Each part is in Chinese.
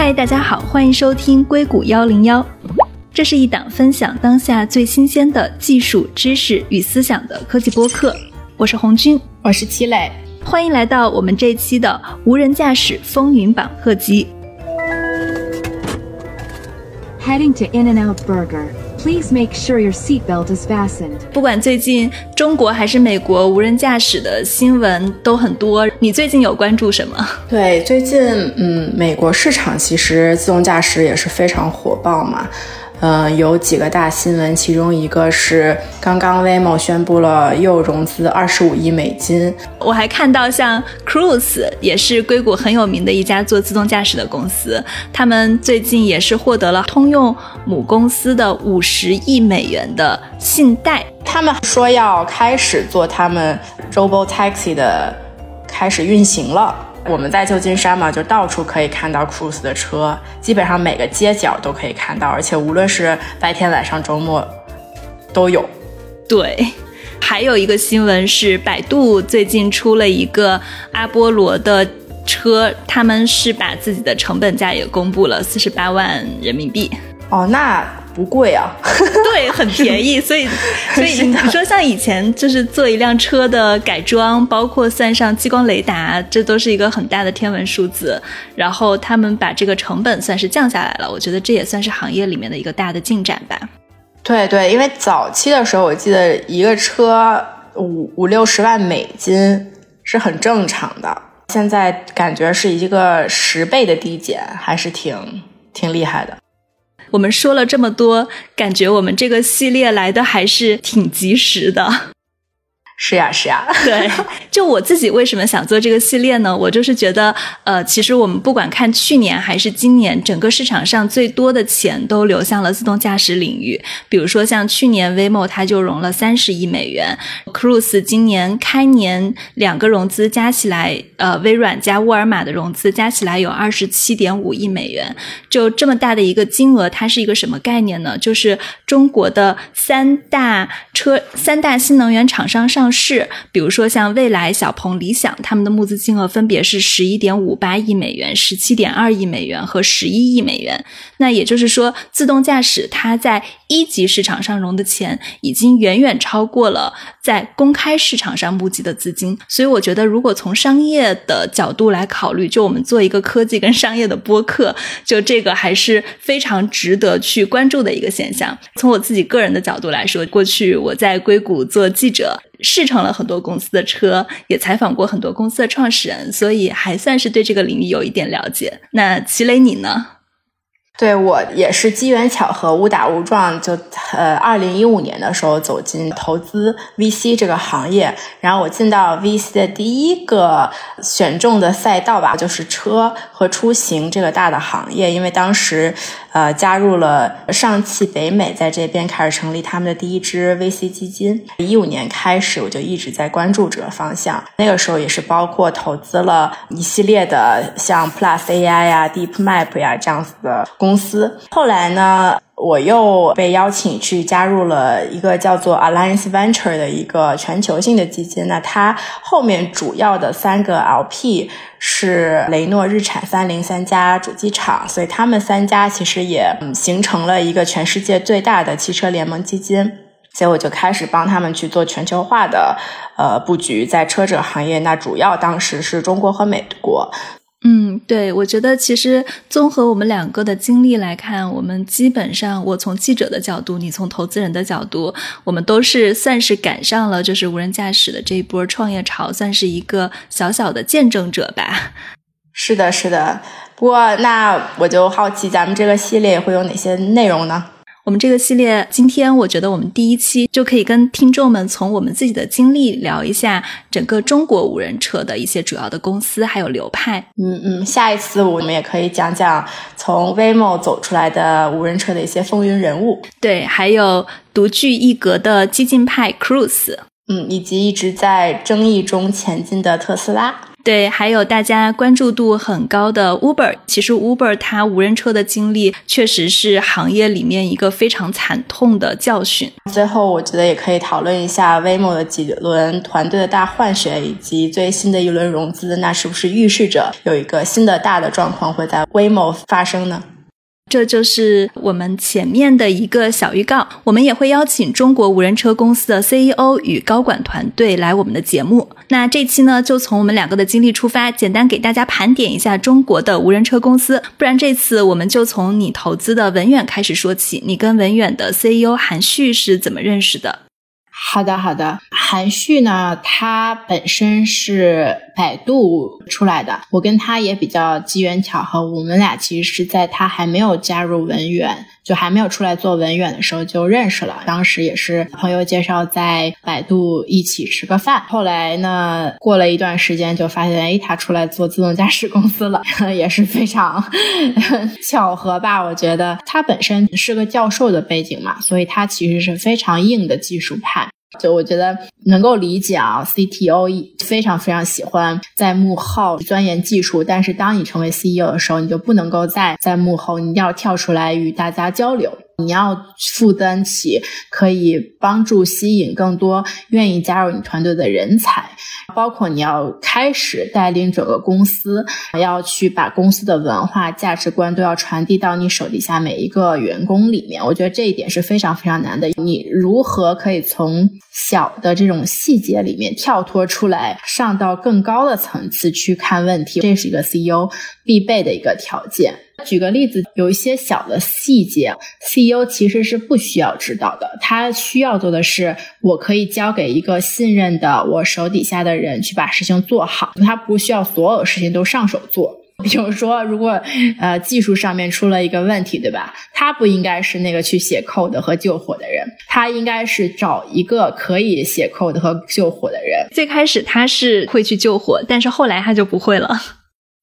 嗨，大家好，欢迎收听硅谷幺零幺。这是一档分享当下最新鲜的技术知识与思想的科技播客。我是红军，我是齐磊，欢迎来到我们这期的无人驾驶风云榜特辑。Heading to In-N-Out Burger. Please make sure your seatbelt is fastened. 不管最近中国还是美国，无人驾驶的新闻都很多。你最近有关注什么？对，最近嗯，美国市场其实自动驾驶也是非常火爆嘛。呃，有几个大新闻，其中一个是刚刚 Waymo 宣布了又融资二十五亿美金。我还看到像 Cruise 也是硅谷很有名的一家做自动驾驶的公司，他们最近也是获得了通用母公司的五十亿美元的信贷。他们说要开始做他们 Robo Taxi 的开始运行了。我们在旧金山嘛，就到处可以看到 Cruise 的车，基本上每个街角都可以看到，而且无论是白天、晚上、周末都有。对，还有一个新闻是，百度最近出了一个阿波罗的车，他们是把自己的成本价也公布了，四十八万人民币。哦，那。不贵啊，对，很便宜，所以，所以你说像以前就是做一辆车的改装，包括算上激光雷达，这都是一个很大的天文数字。然后他们把这个成本算是降下来了，我觉得这也算是行业里面的一个大的进展吧。对对，因为早期的时候，我记得一个车五五六十万美金是很正常的，现在感觉是一个十倍的递减，还是挺挺厉害的。我们说了这么多，感觉我们这个系列来的还是挺及时的。是呀，是呀，对。就我自己为什么想做这个系列呢？我就是觉得，呃，其实我们不管看去年还是今年，整个市场上最多的钱都流向了自动驾驶领域。比如说像去年 Waymo 它就融了三十亿美元，Cruise 今年开年两个融资加起来，呃，微软加沃尔玛的融资加起来有二十七点五亿美元。就这么大的一个金额，它是一个什么概念呢？就是中国的三大车、三大新能源厂商上。是，比如说像蔚来、小鹏、理想，他们的募资金额分别是十一点五八亿美元、十七点二亿美元和十一亿美元。那也就是说，自动驾驶它在一级市场上融的钱，已经远远超过了在公开市场上募集的资金。所以，我觉得如果从商业的角度来考虑，就我们做一个科技跟商业的播客，就这个还是非常值得去关注的一个现象。从我自己个人的角度来说，过去我在硅谷做记者。试乘了很多公司的车，也采访过很多公司的创始人，所以还算是对这个领域有一点了解。那齐磊你呢？对我也是机缘巧合，误打误撞，就呃，二零一五年的时候走进投资 VC 这个行业。然后我进到 VC 的第一个选中的赛道吧，就是车和出行这个大的行业。因为当时呃加入了上汽北美，在这边开始成立他们的第一支 VC 基金。一五年开始，我就一直在关注这个方向。那个时候也是包括投资了一系列的像 Plus AI 呀、DeepMap 呀这样子的公。公司后来呢，我又被邀请去加入了一个叫做 Alliance Venture 的一个全球性的基金。那它后面主要的三个 LP 是雷诺、日产、三菱三家主机厂，所以他们三家其实也形成了一个全世界最大的汽车联盟基金。所以我就开始帮他们去做全球化的呃布局，在车者行业，那主要当时是中国和美国。嗯，对，我觉得其实综合我们两个的经历来看，我们基本上，我从记者的角度，你从投资人的角度，我们都是算是赶上了就是无人驾驶的这一波创业潮，算是一个小小的见证者吧。是的，是的。不过那我就好奇，咱们这个系列会有哪些内容呢？我们这个系列，今天我觉得我们第一期就可以跟听众们从我们自己的经历聊一下整个中国无人车的一些主要的公司还有流派。嗯嗯，下一次我们也可以讲讲从 Waymo 走出来的无人车的一些风云人物。对，还有独具一格的激进派 Cruise。嗯，以及一直在争议中前进的特斯拉。对，还有大家关注度很高的 Uber，其实 Uber 它无人车的经历确实是行业里面一个非常惨痛的教训。最后，我觉得也可以讨论一下 w a m o 的几轮团队的大换血，以及最新的一轮融资，那是不是预示着有一个新的大的状况会在 w a m o 发生呢？这就是我们前面的一个小预告。我们也会邀请中国无人车公司的 CEO 与高管团队来我们的节目。那这期呢，就从我们两个的经历出发，简单给大家盘点一下中国的无人车公司。不然这次我们就从你投资的文远开始说起。你跟文远的 CEO 韩旭是怎么认识的？好的，好的。韩旭呢，他本身是百度出来的，我跟他也比较机缘巧合。我们俩其实是在他还没有加入文员，就还没有出来做文远的时候就认识了。当时也是朋友介绍，在百度一起吃个饭。后来呢，过了一段时间就发现，哎，他出来做自动驾驶公司了，也是非常 巧合吧？我觉得他本身是个教授的背景嘛，所以他其实是非常硬的技术派。就我觉得能够理解啊，CTO 非常非常喜欢在幕后钻研技术，但是当你成为 CEO 的时候，你就不能够再在幕后，你一定要跳出来与大家交流。你要负担起可以帮助吸引更多愿意加入你团队的人才，包括你要开始带领整个公司，要去把公司的文化价值观都要传递到你手底下每一个员工里面。我觉得这一点是非常非常难的。你如何可以从小的这种细节里面跳脱出来，上到更高的层次去看问题？这是一个 CEO 必备的一个条件。举个例子，有一些小的细节，CEO 其实是不需要知道的。他需要做的是，我可以交给一个信任的我手底下的人去把事情做好。他不需要所有事情都上手做。比如说，如果呃技术上面出了一个问题，对吧？他不应该是那个去写 code 和救火的人，他应该是找一个可以写 code 和救火的人。最开始他是会去救火，但是后来他就不会了。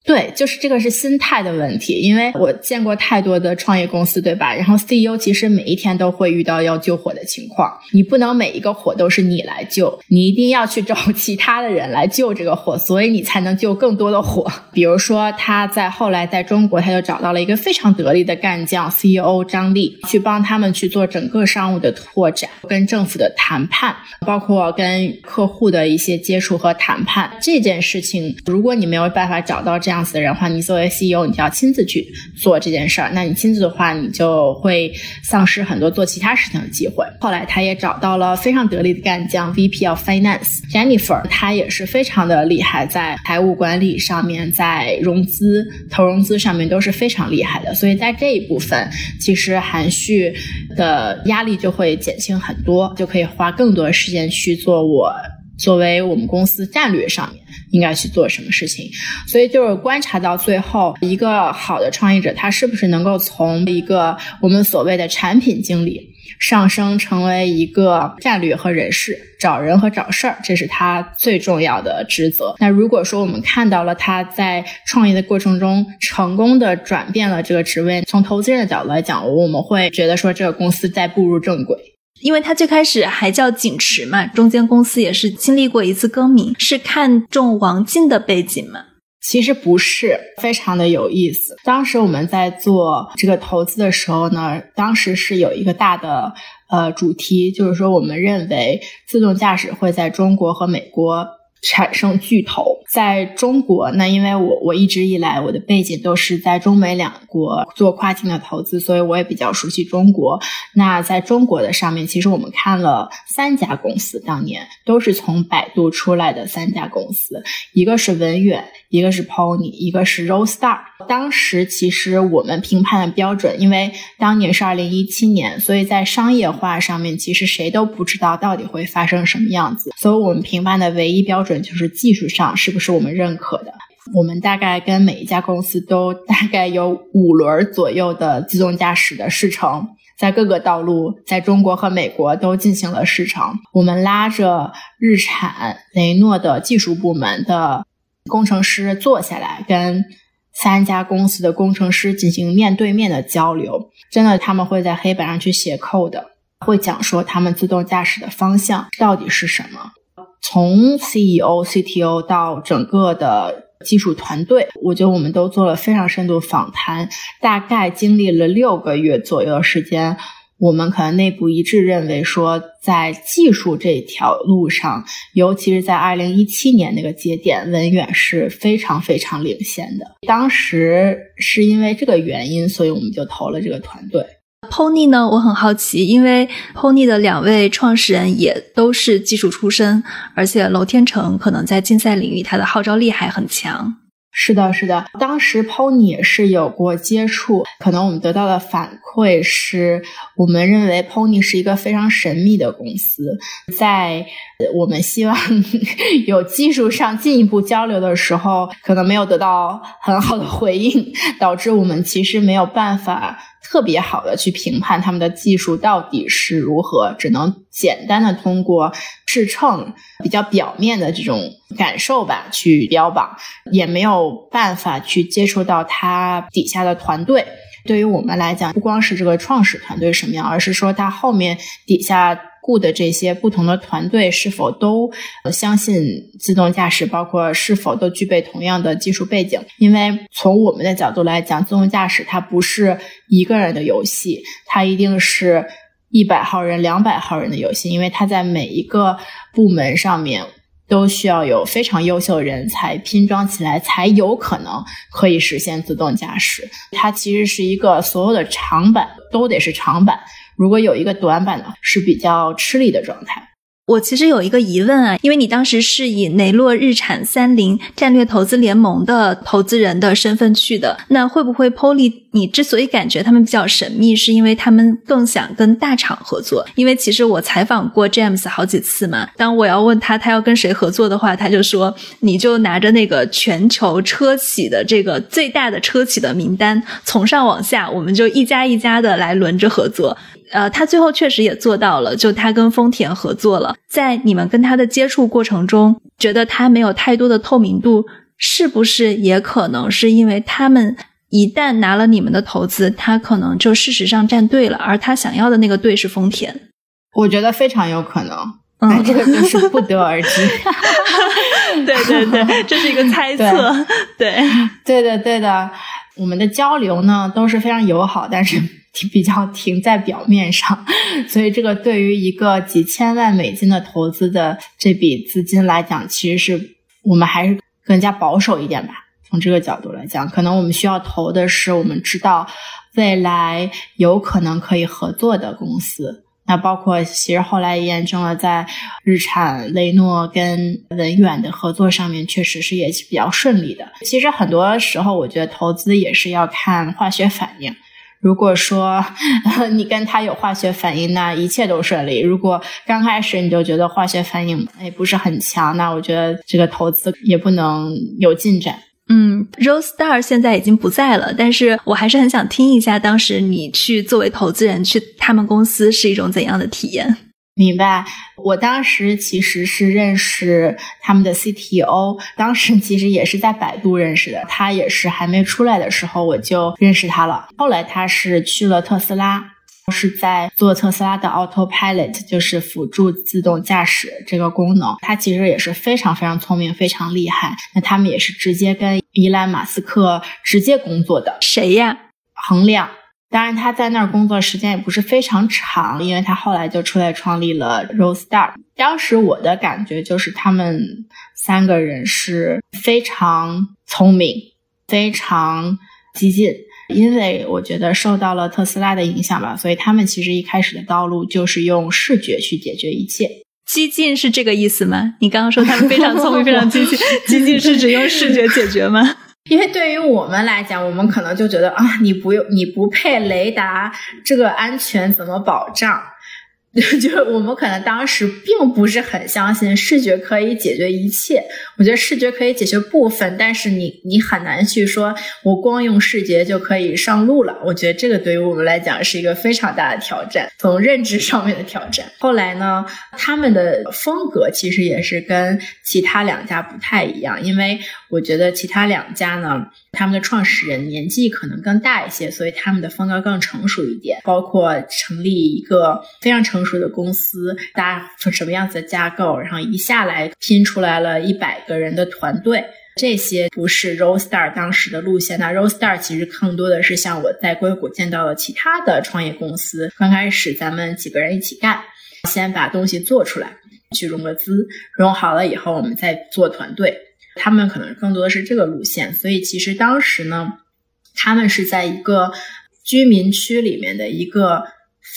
对，就是这个是心态的问题，因为我见过太多的创业公司，对吧？然后 CEO 其实每一天都会遇到要救火的情况，你不能每一个火都是你来救，你一定要去找 其他的人来救这个火，所以你才能救更多的火。比如说他在后来在中国，他就找到了一个非常得力的干将 CEO 张力，去帮他们去做整个商务的拓展，跟政府的谈判，包括跟客户的一些接触和谈判这件事情，如果你没有办法找到这样。这样子的人话，你作为 CEO，你就要亲自去做这件事儿。那你亲自的话，你就会丧失很多做其他事情的机会。后来他也找到了非常得力的干将 VP of Finance Jennifer，他也是非常的厉害，在财务管理上面，在融资、投融资上面都是非常厉害的。所以在这一部分，其实韩旭的压力就会减轻很多，就可以花更多的时间去做我作为我们公司战略上面。应该去做什么事情，所以就是观察到最后，一个好的创业者，他是不是能够从一个我们所谓的产品经理上升成为一个战略和人事，找人和找事儿，这是他最重要的职责。那如果说我们看到了他在创业的过程中成功的转变了这个职位，从投资人的角度来讲，我们会觉得说这个公司在步入正轨。因为他最开始还叫景驰嘛，中间公司也是经历过一次更名，是看中王进的背景嘛？其实不是，非常的有意思。当时我们在做这个投资的时候呢，当时是有一个大的呃主题，就是说我们认为自动驾驶会在中国和美国。产生巨头，在中国，那因为我我一直以来我的背景都是在中美两国做跨境的投资，所以我也比较熟悉中国。那在中国的上面，其实我们看了三家公司，当年都是从百度出来的三家公司，一个是文远，一个是 Pony，一个是 Roadstar。当时其实我们评判的标准，因为当年是二零一七年，所以在商业化上面，其实谁都不知道到底会发生什么样子，所以我们评判的唯一标准。就是技术上是不是我们认可的？我们大概跟每一家公司都大概有五轮左右的自动驾驶的试乘，在各个道路，在中国和美国都进行了试乘。我们拉着日产、雷诺的技术部门的工程师坐下来，跟三家公司的工程师进行面对面的交流。真的，他们会在黑板上去写 code，会讲说他们自动驾驶的方向到底是什么。从 CEO、CTO 到整个的技术团队，我觉得我们都做了非常深度访谈，大概经历了六个月左右的时间。我们可能内部一致认为说，在技术这条路上，尤其是在二零一七年那个节点，文远是非常非常领先的。当时是因为这个原因，所以我们就投了这个团队。Pony 呢，我很好奇，因为 Pony 的两位创始人也都是技术出身，而且娄天成可能在竞赛领域他的号召力还很强。是的，是的，当时 Pony 也是有过接触，可能我们得到的反馈是，我们认为 Pony 是一个非常神秘的公司，在我们希望 有技术上进一步交流的时候，可能没有得到很好的回应，导致我们其实没有办法。特别好的去评判他们的技术到底是如何，只能简单的通过试乘比较表面的这种感受吧去标榜，也没有办法去接触到他底下的团队。对于我们来讲，不光是这个创始团队什么样，而是说他后面底下。雇的这些不同的团队是否都相信自动驾驶，包括是否都具备同样的技术背景？因为从我们的角度来讲，自动驾驶它不是一个人的游戏，它一定是一百号人、两百号人的游戏，因为它在每一个部门上面都需要有非常优秀的人才拼装起来，才有可能可以实现自动驾驶。它其实是一个所有的长板都得是长板。如果有一个短板的，是比较吃力的状态。我其实有一个疑问啊，因为你当时是以雷诺、日产、三菱战略投资联盟的投资人的身份去的，那会不会 Poly？你之所以感觉他们比较神秘，是因为他们更想跟大厂合作？因为其实我采访过 James 好几次嘛，当我要问他他要跟谁合作的话，他就说你就拿着那个全球车企的这个最大的车企的名单，从上往下，我们就一家一家的来轮着合作。呃，他最后确实也做到了，就他跟丰田合作了。在你们跟他的接触过程中，觉得他没有太多的透明度，是不是也可能是因为他们一旦拿了你们的投资，他可能就事实上站队了，而他想要的那个队是丰田？我觉得非常有可能，嗯，这个就是不得而知。对对对，这是一个猜测。对对的对的，我们的交流呢都是非常友好，但是。比较停在表面上，所以这个对于一个几千万美金的投资的这笔资金来讲，其实是我们还是更加保守一点吧。从这个角度来讲，可能我们需要投的是我们知道未来有可能可以合作的公司。那包括其实后来也验证了，在日产、雷诺跟文远的合作上面，确实是也是比较顺利的。其实很多时候，我觉得投资也是要看化学反应。如果说你跟他有化学反应，那一切都顺利。如果刚开始你就觉得化学反应也不是很强，那我觉得这个投资也不能有进展。嗯，Rose Star 现在已经不在了，但是我还是很想听一下当时你去作为投资人去他们公司是一种怎样的体验。明白，我当时其实是认识他们的 CTO，当时其实也是在百度认识的，他也是还没出来的时候我就认识他了。后来他是去了特斯拉，是在做特斯拉的 Autopilot，就是辅助自动驾驶这个功能。他其实也是非常非常聪明，非常厉害。那他们也是直接跟伊兰马斯克直接工作的。谁呀？恒亮。当然，他在那儿工作时间也不是非常长，因为他后来就出来创立了 Rose Star。当时我的感觉就是，他们三个人是非常聪明、非常激进。因为我觉得受到了特斯拉的影响吧，所以他们其实一开始的道路就是用视觉去解决一切。激进是这个意思吗？你刚刚说他们非常聪明、非常激进，激进是指用视觉解决吗？因为对于我们来讲，我们可能就觉得啊，你不用，你不配雷达，这个安全怎么保障？就我们可能当时并不是很相信视觉可以解决一切。我觉得视觉可以解决部分，但是你你很难去说，我光用视觉就可以上路了。我觉得这个对于我们来讲是一个非常大的挑战，从认知上面的挑战。后来呢，他们的风格其实也是跟其他两家不太一样，因为我觉得其他两家呢，他们的创始人年纪可能更大一些，所以他们的风格更成熟一点，包括成立一个非常成。成熟的公司，搭成什么样子的架构，然后一下来拼出来了一百个人的团队。这些不是 Rollstar 当时的路线，那 Rollstar 其实更多的是像我在硅谷见到了其他的创业公司，刚开始咱们几个人一起干，先把东西做出来，去融个资，融好了以后我们再做团队。他们可能更多的是这个路线，所以其实当时呢，他们是在一个居民区里面的一个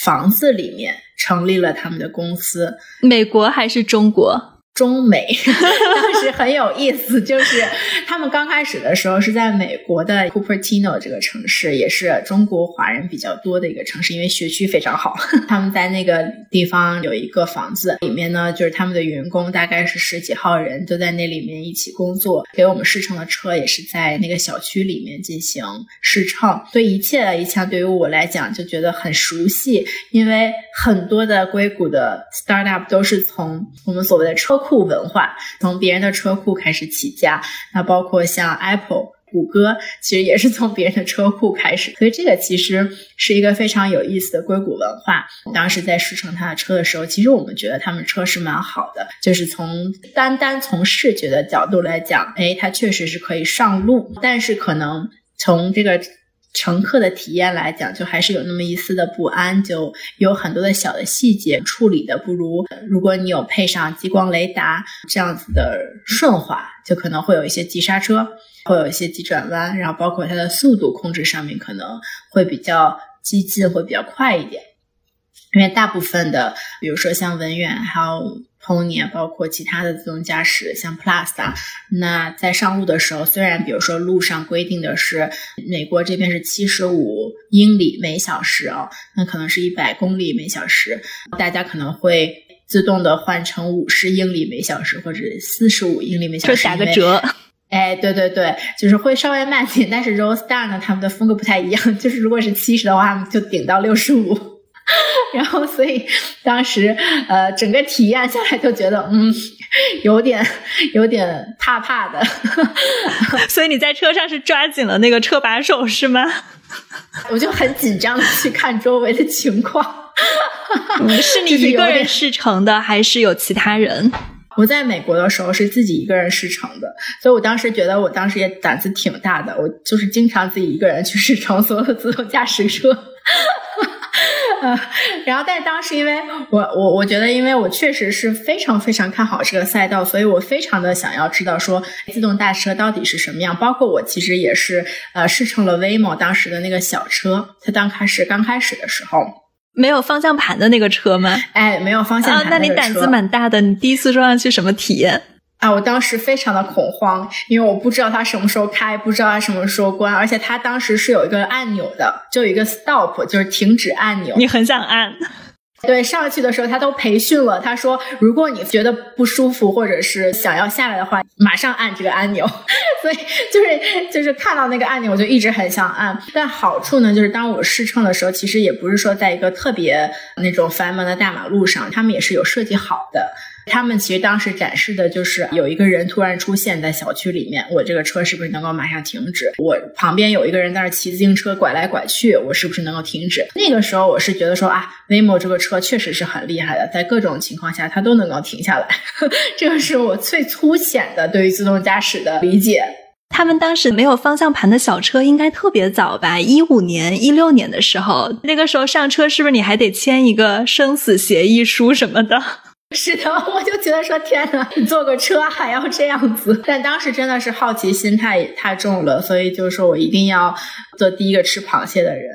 房子里面成立了他们的公司。美国还是中国？中美 当时很有意思，就是他们刚开始的时候是在美国的 Cupertino 这个城市，也是中国华人比较多的一个城市，因为学区非常好。他们在那个地方有一个房子，里面呢就是他们的员工大概是十几号人，都在那里面一起工作。给我们试乘的车也是在那个小区里面进行试乘，所以一切的一切对于我来讲就觉得很熟悉，因为很多的硅谷的 startup 都是从我们所谓的车库。文化从别人的车库开始起家，那包括像 Apple、谷歌，其实也是从别人的车库开始，所以这个其实是一个非常有意思的硅谷文化。当时在试乘他的车的时候，其实我们觉得他们车是蛮好的，就是从单单从视觉的角度来讲，哎，它确实是可以上路，但是可能从这个。乘客的体验来讲，就还是有那么一丝的不安，就有很多的小的细节处理的不如，如果你有配上激光雷达这样子的顺滑，就可能会有一些急刹车，会有一些急转弯，然后包括它的速度控制上面可能会比较激进，会比较快一点。因为大部分的，比如说像文远，还有 Pony，包括其他的自动驾驶，像 Plus 啊，那在上路的时候，虽然比如说路上规定的是美国这边是七十五英里每小时啊，那可能是一百公里每小时，大家可能会自动的换成五十英里每小时或者四十五英里每小时，就打个折。哎，对对对，就是会稍微慢点，但是 Roadstar 呢，他们的风格不太一样，就是如果是七十的话，就顶到六十五。然后，所以当时，呃，整个体验下来就觉得，嗯，有点有点怕怕的。所以你在车上是抓紧了那个车把手是吗？我就很紧张的去看周围的情况。是你一个人试乘的，还是有其他人？我在美国的时候是自己一个人试乘的，所以我当时觉得我当时也胆子挺大的，我就是经常自己一个人去试乘所有的自动驾驶车。呃，然后，但是当时因为我我我觉得，因为我确实是非常非常看好这个赛道，所以我非常的想要知道说自动大车到底是什么样。包括我其实也是呃试乘了 Waymo 当时的那个小车，它刚开始刚开始的时候没有方向盘的那个车吗？哎，没有方向盘。那你胆子蛮大的，你第一次坐上去什么体验？啊，我当时非常的恐慌，因为我不知道它什么时候开，不知道它什么时候关，而且它当时是有一个按钮的，就有一个 stop，就是停止按钮。你很想按？对，上去的时候他都培训了，他说如果你觉得不舒服或者是想要下来的话，马上按这个按钮。所以就是就是看到那个按钮，我就一直很想按。但好处呢，就是当我试乘的时候，其实也不是说在一个特别那种繁忙的大马路上，他们也是有设计好的。他们其实当时展示的就是有一个人突然出现在小区里面，我这个车是不是能够马上停止？我旁边有一个人在那骑自行车拐来拐去，我是不是能够停止？那个时候我是觉得说啊，Waymo 这个车确实是很厉害的，在各种情况下它都能够停下来。这个是我最粗浅的对于自动驾驶的理解。他们当时没有方向盘的小车应该特别早吧？一五年、一六年的时候，那个时候上车是不是你还得签一个生死协议书什么的？是的，我就觉得说天哪，你坐个车还要这样子。但当时真的是好奇心太太重了，所以就是说我一定要做第一个吃螃蟹的人。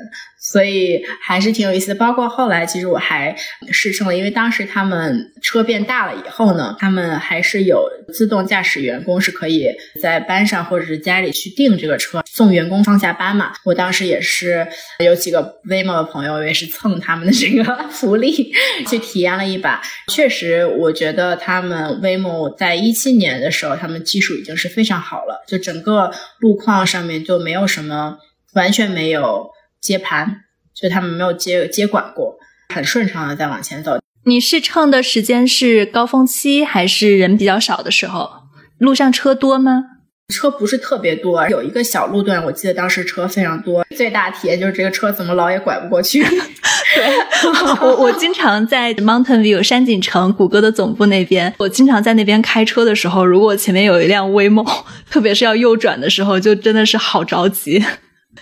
所以还是挺有意思的，包括后来其实我还试乘了，因为当时他们车变大了以后呢，他们还是有自动驾驶员工是可以在班上或者是家里去订这个车，送员工上下班嘛。我当时也是有几个 Waymo 的朋友，也是蹭他们的这个 福利去体验了一把。确实，我觉得他们 Waymo 在一七年的时候，他们技术已经是非常好了，就整个路况上面就没有什么，完全没有。接盘，就他们没有接接管过，很顺畅的在往前走。你试乘的时间是高峰期还是人比较少的时候？路上车多吗？车不是特别多，有一个小路段，我记得当时车非常多。最大体验就是这个车怎么老也拐不过去。对，我我经常在 Mountain View 山景城谷歌的总部那边，我经常在那边开车的时候，如果前面有一辆 Waymo，特别是要右转的时候，就真的是好着急，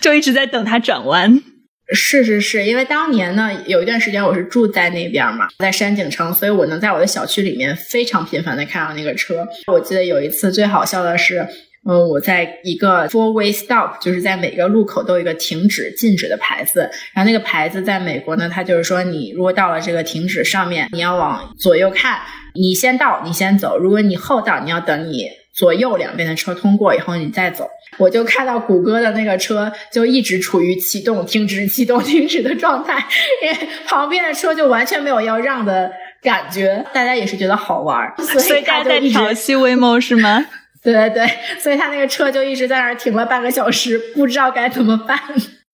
就一直在等它转弯。是是是，因为当年呢，有一段时间我是住在那边嘛，在山景城，所以我能在我的小区里面非常频繁的看到那个车。我记得有一次最好笑的是。嗯，我在一个 four way stop，就是在每个路口都有一个停止、禁止的牌子。然后那个牌子在美国呢，它就是说，你如果到了这个停止上面，你要往左右看，你先到，你先走。如果你后到，你要等你左右两边的车通过以后，你再走。我就看到谷歌的那个车就一直处于启动、停止、启动、停止的状态，因为旁边的车就完全没有要让的感觉。大家也是觉得好玩，所以大家在调戏 Waymo 是吗？对 对对，所以他那个车就一直在那儿停了半个小时，不知道该怎么办。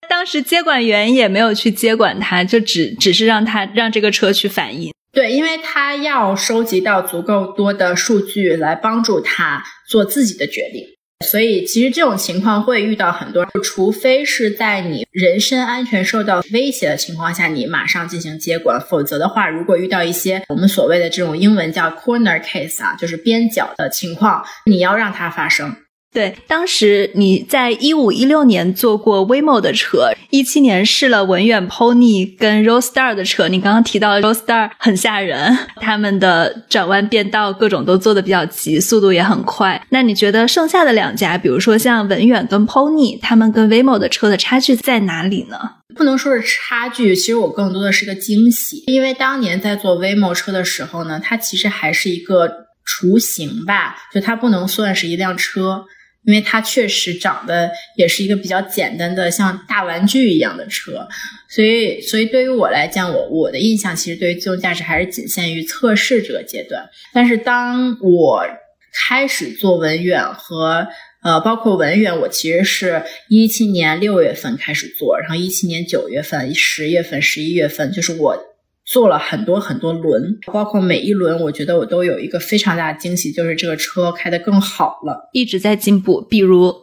当时接管员也没有去接管他，就只只是让他让这个车去反应。对，因为他要收集到足够多的数据来帮助他做自己的决定。所以，其实这种情况会遇到很多，除非是在你人身安全受到威胁的情况下，你马上进行接管，否则的话，如果遇到一些我们所谓的这种英文叫 corner case 啊，就是边角的情况，你要让它发生。对，当时你在一五一六年坐过 Waymo 的车，一七年试了文远 Pony 跟 Roadstar 的车。你刚刚提到 Roadstar 很吓人，他们的转弯变道各种都做的比较急，速度也很快。那你觉得剩下的两家，比如说像文远跟 Pony，他们跟 Waymo 的车的差距在哪里呢？不能说是差距，其实我更多的是个惊喜，因为当年在做 Waymo 车的时候呢，它其实还是一个雏形吧，就它不能算是一辆车。因为它确实长得也是一个比较简单的，像大玩具一样的车，所以，所以对于我来讲，我我的印象其实对于自动驾驶还是仅限于测试这个阶段。但是当我开始做文远和呃，包括文远，我其实是一七年六月份开始做，然后一七年九月份、十月份、十一月份，就是我。做了很多很多轮，包括每一轮，我觉得我都有一个非常大的惊喜，就是这个车开得更好了，一直在进步。比如，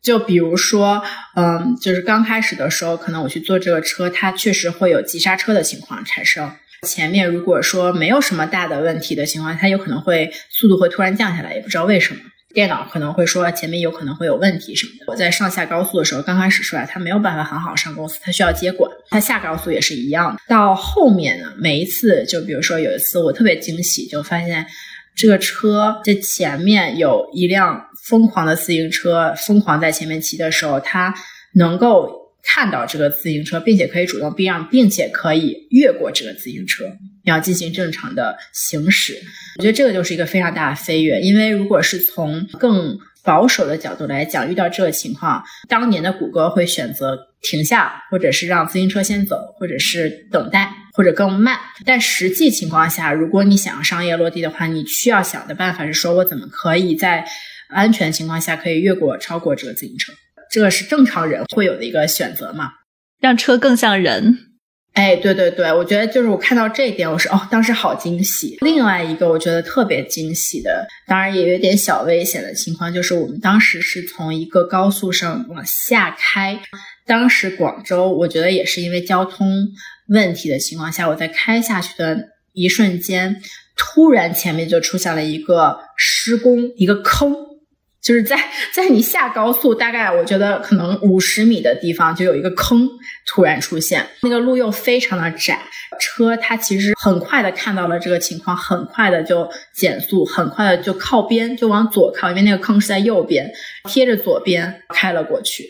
就比如说，嗯，就是刚开始的时候，可能我去做这个车，它确实会有急刹车的情况产生。前面如果说没有什么大的问题的情况，它有可能会速度会突然降下来，也不知道为什么。电脑可能会说前面有可能会有问题什么的。我在上下高速的时候，刚开始出来，他没有办法很好上公司，他需要接管。他下高速也是一样的。到后面呢，每一次就比如说有一次我特别惊喜，就发现这个车在前面有一辆疯狂的自行车，疯狂在前面骑的时候，它能够。看到这个自行车，并且可以主动避让，并且可以越过这个自行车，要进行正常的行驶。我觉得这个就是一个非常大的飞跃，因为如果是从更保守的角度来讲，遇到这个情况，当年的谷歌会选择停下，或者是让自行车先走，或者是等待，或者更慢。但实际情况下，如果你想要商业落地的话，你需要想的办法是说我怎么可以在安全情况下可以越过、超过这个自行车。这个是正常人会有的一个选择嘛？让车更像人。哎，对对对，我觉得就是我看到这一点，我是哦，当时好惊喜。另外一个我觉得特别惊喜的，当然也有点小危险的情况，就是我们当时是从一个高速上往下开，当时广州我觉得也是因为交通问题的情况下，我在开下去的一瞬间，突然前面就出现了一个施工，一个坑。就是在在你下高速，大概我觉得可能五十米的地方就有一个坑突然出现，那个路又非常的窄，车它其实很快的看到了这个情况，很快的就减速，很快的就靠边就往左靠，因为那个坑是在右边，贴着左边开了过去。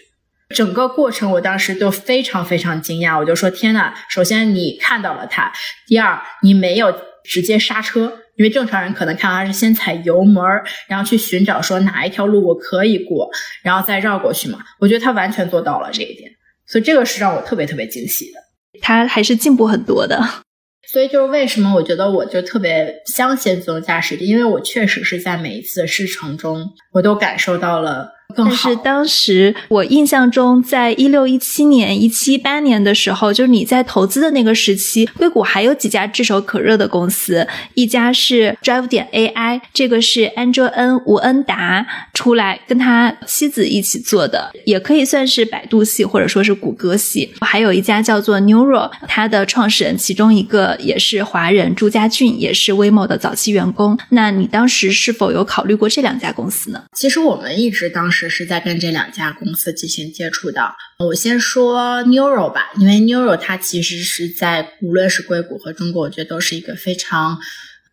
整个过程我当时就非常非常惊讶，我就说天呐，首先你看到了它，第二你没有直接刹车。因为正常人可能看到他是先踩油门儿，然后去寻找说哪一条路我可以过，然后再绕过去嘛。我觉得他完全做到了这一点，所以这个是让我特别特别惊喜的。他还是进步很多的。所以就是为什么我觉得我就特别相信自动驾驶，因为我确实是在每一次的试乘中，我都感受到了。但是当时我印象中，在一六一七年、一七一八年的时候，就是你在投资的那个时期，硅谷还有几家炙手可热的公司，一家是 Drive 点 AI，这个是安卓恩吴恩达出来跟他妻子一起做的，也可以算是百度系或者说是谷歌系。还有一家叫做 Neural，它的创始人其中一个也是华人朱家俊，也是 Waymo 的早期员工。那你当时是否有考虑过这两家公司呢？其实我们一直当时是在跟这两家公司进行接触的。我先说 Neuro 吧，因为 Neuro 它其实是在无论是硅谷和中国，我觉得都是一个非常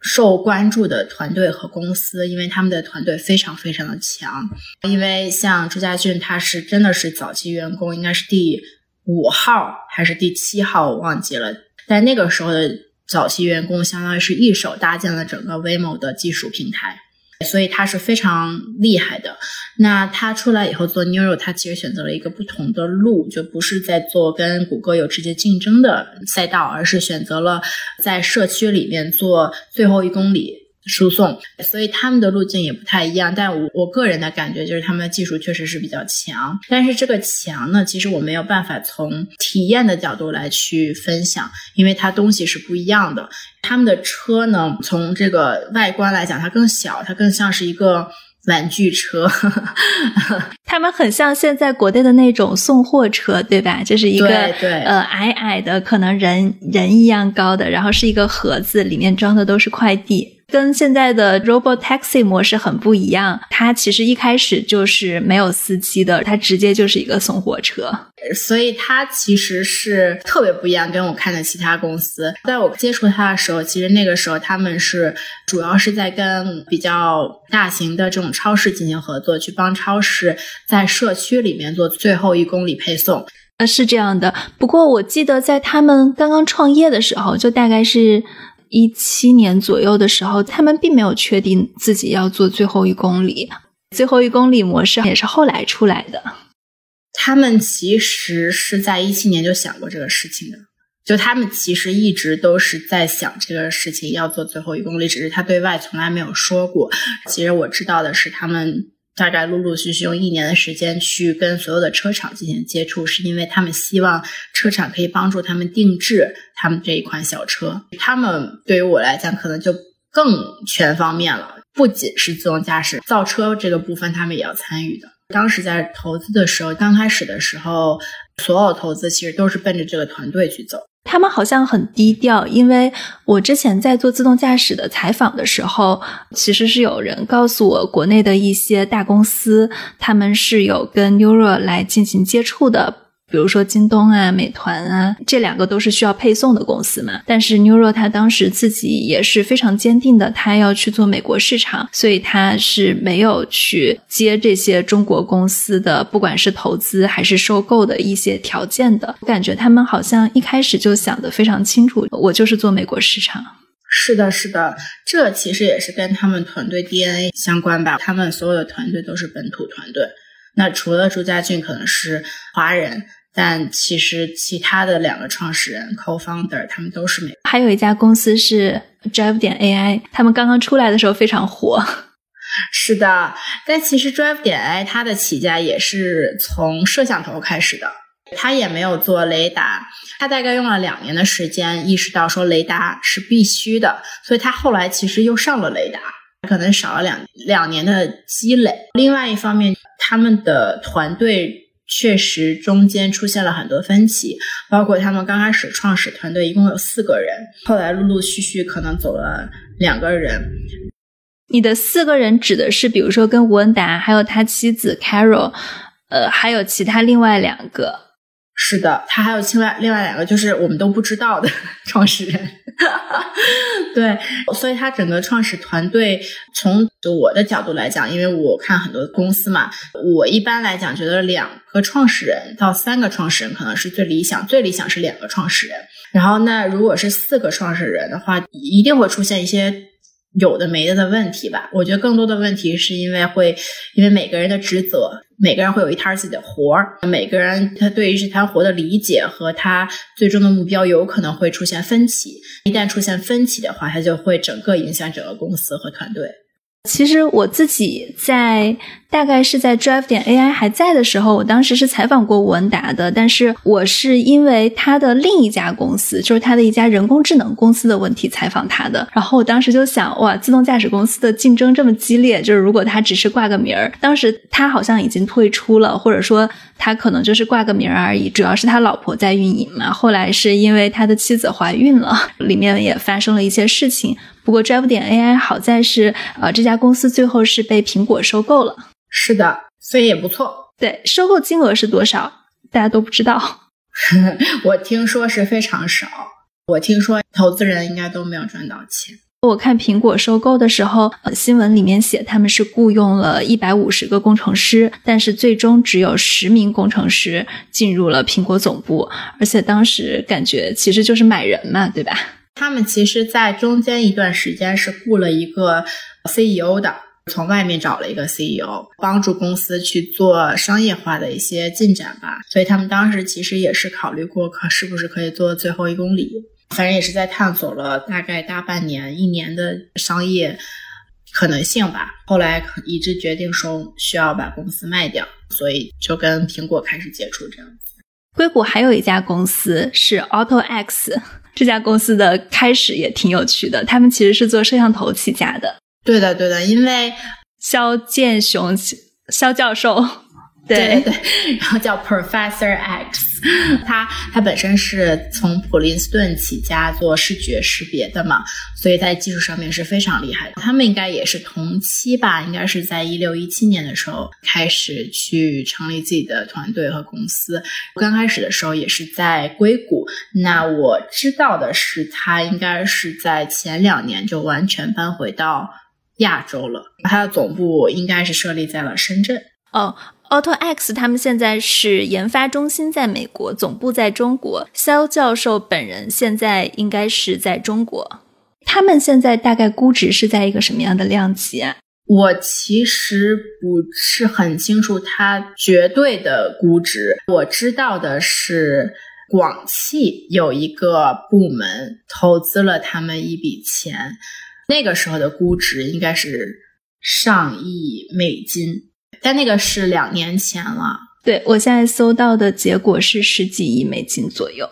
受关注的团队和公司，因为他们的团队非常非常的强。因为像朱家俊，他是真的是早期员工，应该是第五号还是第七号，我忘记了。但那个时候的早期员工，相当于是一手搭建了整个 Waymo 的技术平台。所以他是非常厉害的。那他出来以后做 Neural，他其实选择了一个不同的路，就不是在做跟谷歌有直接竞争的赛道，而是选择了在社区里面做最后一公里。输送，所以他们的路径也不太一样。但我我个人的感觉就是他们的技术确实是比较强。但是这个强呢，其实我没有办法从体验的角度来去分享，因为它东西是不一样的。他们的车呢，从这个外观来讲，它更小，它更像是一个玩具车。他们很像现在国内的那种送货车，对吧？就是一个对对呃矮矮的，可能人人一样高的，然后是一个盒子，里面装的都是快递。跟现在的 Robot Taxi 模式很不一样，它其实一开始就是没有司机的，它直接就是一个送货车。所以它其实是特别不一样，跟我看的其他公司。在我接触它的时候，其实那个时候他们是主要是在跟比较大型的这种超市进行合作，去帮超市在社区里面做最后一公里配送。呃，是这样的。不过我记得在他们刚刚创业的时候，就大概是一七年左右的时候，他们并没有确定自己要做最后一公里。最后一公里模式也是后来出来的。他们其实是在一七年就想过这个事情的，就他们其实一直都是在想这个事情要做最后一公里，只是他对外从来没有说过。其实我知道的是，他们大概陆陆续续用一年的时间去跟所有的车厂进行接触，是因为他们希望车厂可以帮助他们定制他们这一款小车。他们对于我来讲，可能就更全方面了，不仅是自动驾驶造车这个部分，他们也要参与的。当时在投资的时候，刚开始的时候，所有投资其实都是奔着这个团队去走。他们好像很低调，因为我之前在做自动驾驶的采访的时候，其实是有人告诉我，国内的一些大公司他们是有跟 Neural 来进行接触的。比如说京东啊、美团啊，这两个都是需要配送的公司嘛。但是 Neural 它当时自己也是非常坚定的，他要去做美国市场，所以他是没有去接这些中国公司的，不管是投资还是收购的一些条件的。我感觉他们好像一开始就想得非常清楚，我就是做美国市场。是的，是的，这其实也是跟他们团队 DNA 相关吧。他们所有的团队都是本土团队。那除了朱家俊可能是华人。但其实其他的两个创始人 co-founder 他们都是美国。还有一家公司是 Drive 点 AI，他们刚刚出来的时候非常火。是的，但其实 Drive 点 AI 它的起家也是从摄像头开始的，它也没有做雷达，它大概用了两年的时间意识到说雷达是必须的，所以它后来其实又上了雷达，可能少了两两年的积累。另外一方面，他们的团队。确实，中间出现了很多分歧，包括他们刚开始创始团队一共有四个人，后来陆陆续续可能走了两个人。你的四个人指的是，比如说跟吴恩达，还有他妻子 Carol，呃，还有其他另外两个。是的，他还有另外另外两个，就是我们都不知道的 创始人。对，所以他整个创始团队，从我的角度来讲，因为我看很多公司嘛，我一般来讲觉得两个创始人到三个创始人可能是最理想，最理想是两个创始人。然后那如果是四个创始人的话，一定会出现一些。有的没的的问题吧，我觉得更多的问题是因为会，因为每个人的职责，每个人会有一摊自己的活儿，每个人他对于这摊活的理解和他最终的目标有可能会出现分歧。一旦出现分歧的话，他就会整个影响整个公司和团队。其实我自己在大概是在 Drive 点 AI 还在的时候，我当时是采访过吴文达的，但是我是因为他的另一家公司，就是他的一家人工智能公司的问题采访他的。然后我当时就想，哇，自动驾驶公司的竞争这么激烈，就是如果他只是挂个名儿，当时他好像已经退出了，或者说他可能就是挂个名儿而已，主要是他老婆在运营嘛。后来是因为他的妻子怀孕了，里面也发生了一些事情。不过 Drive 点 AI 好在是，呃，这家公司最后是被苹果收购了。是的，所以也不错。对，收购金额是多少？大家都不知道。我听说是非常少。我听说投资人应该都没有赚到钱。我看苹果收购的时候，呃，新闻里面写他们是雇佣了一百五十个工程师，但是最终只有十名工程师进入了苹果总部，而且当时感觉其实就是买人嘛，对吧？他们其实，在中间一段时间是雇了一个 CEO 的，从外面找了一个 CEO，帮助公司去做商业化的一些进展吧。所以他们当时其实也是考虑过，可是不是可以做最后一公里，反正也是在探索了大概大半年、一年的商业可能性吧。后来一致决定说需要把公司卖掉，所以就跟苹果开始接触这样子。硅谷还有一家公司是 AutoX。这家公司的开始也挺有趣的，他们其实是做摄像头起家的。对的，对的，因为肖建雄肖教授。对对，然后叫 Professor X，他他本身是从普林斯顿起家做视觉识别的嘛，所以在技术上面是非常厉害的。他们应该也是同期吧，应该是在一六一七年的时候开始去成立自己的团队和公司。刚开始的时候也是在硅谷，那我知道的是，他应该是在前两年就完全搬回到亚洲了，他的总部应该是设立在了深圳。哦。AutoX 他们现在是研发中心在美国，总部在中国。肖教授本人现在应该是在中国。他们现在大概估值是在一个什么样的量级啊？我其实不是很清楚它绝对的估值。我知道的是，广汽有一个部门投资了他们一笔钱，那个时候的估值应该是上亿美金。但那个是两年前了，对我现在搜到的结果是十几亿美金左右。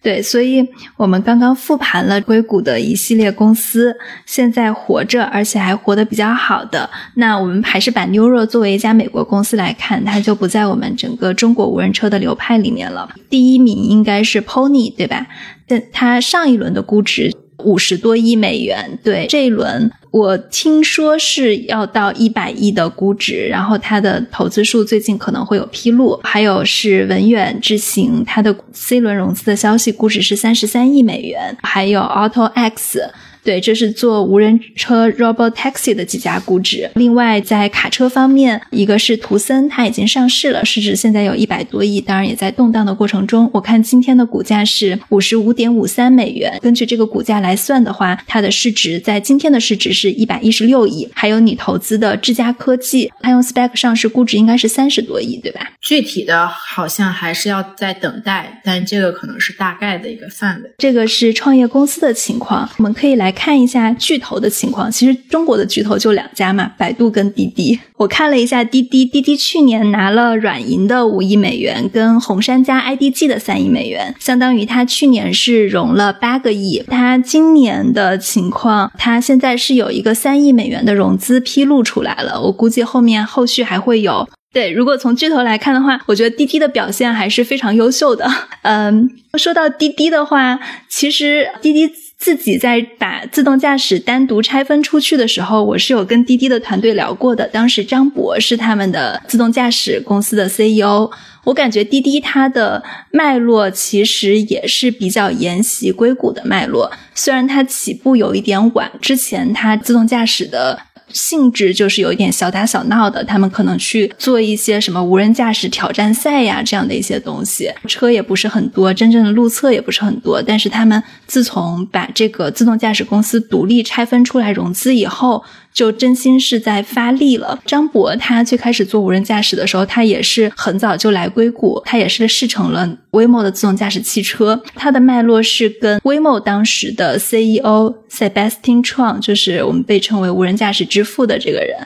对，所以我们刚刚复盘了硅谷的一系列公司，现在活着而且还活得比较好的，那我们还是把 Neuro 作为一家美国公司来看，它就不在我们整个中国无人车的流派里面了。第一名应该是 Pony，对吧？但它上一轮的估值五十多亿美元，对这一轮。我听说是要到一百亿的估值，然后它的投资数最近可能会有披露。还有是文远智行，它的 C 轮融资的消息，估值是三十三亿美元。还有 AutoX。对，这是做无人车 robot taxi 的几家估值。另外，在卡车方面，一个是图森，它已经上市了，市值现在有一百多亿，当然也在动荡的过程中。我看今天的股价是五十五点五三美元，根据这个股价来算的话，它的市值在今天的市值是一百一十六亿。还有你投资的智佳科技，它用 spec 上市，估值应该是三十多亿，对吧？具体的好像还是要再等待，但这个可能是大概的一个范围。这个是创业公司的情况，我们可以来。来看一下巨头的情况，其实中国的巨头就两家嘛，百度跟滴滴。我看了一下滴滴，滴滴去年拿了软银的五亿美元，跟红杉加 IDG 的三亿美元，相当于它去年是融了八个亿。它今年的情况，它现在是有一个三亿美元的融资披露出来了，我估计后面后续还会有。对，如果从巨头来看的话，我觉得滴滴的表现还是非常优秀的。嗯，说到滴滴的话，其实滴滴。自己在把自动驾驶单独拆分出去的时候，我是有跟滴滴的团队聊过的。当时张博是他们的自动驾驶公司的 CEO，我感觉滴滴它的脉络其实也是比较沿袭硅谷的脉络，虽然它起步有一点晚，之前它自动驾驶的。性质就是有一点小打小闹的，他们可能去做一些什么无人驾驶挑战赛呀这样的一些东西，车也不是很多，真正的路测也不是很多。但是他们自从把这个自动驾驶公司独立拆分出来融资以后，就真心是在发力了。张博他最开始做无人驾驶的时候，他也是很早就来硅谷，他也是试乘了 Waymo 的自动驾驶汽车。他的脉络是跟 Waymo 当时的 CEO Sebastian Tron，就是我们被称为无人驾驶之父的这个人，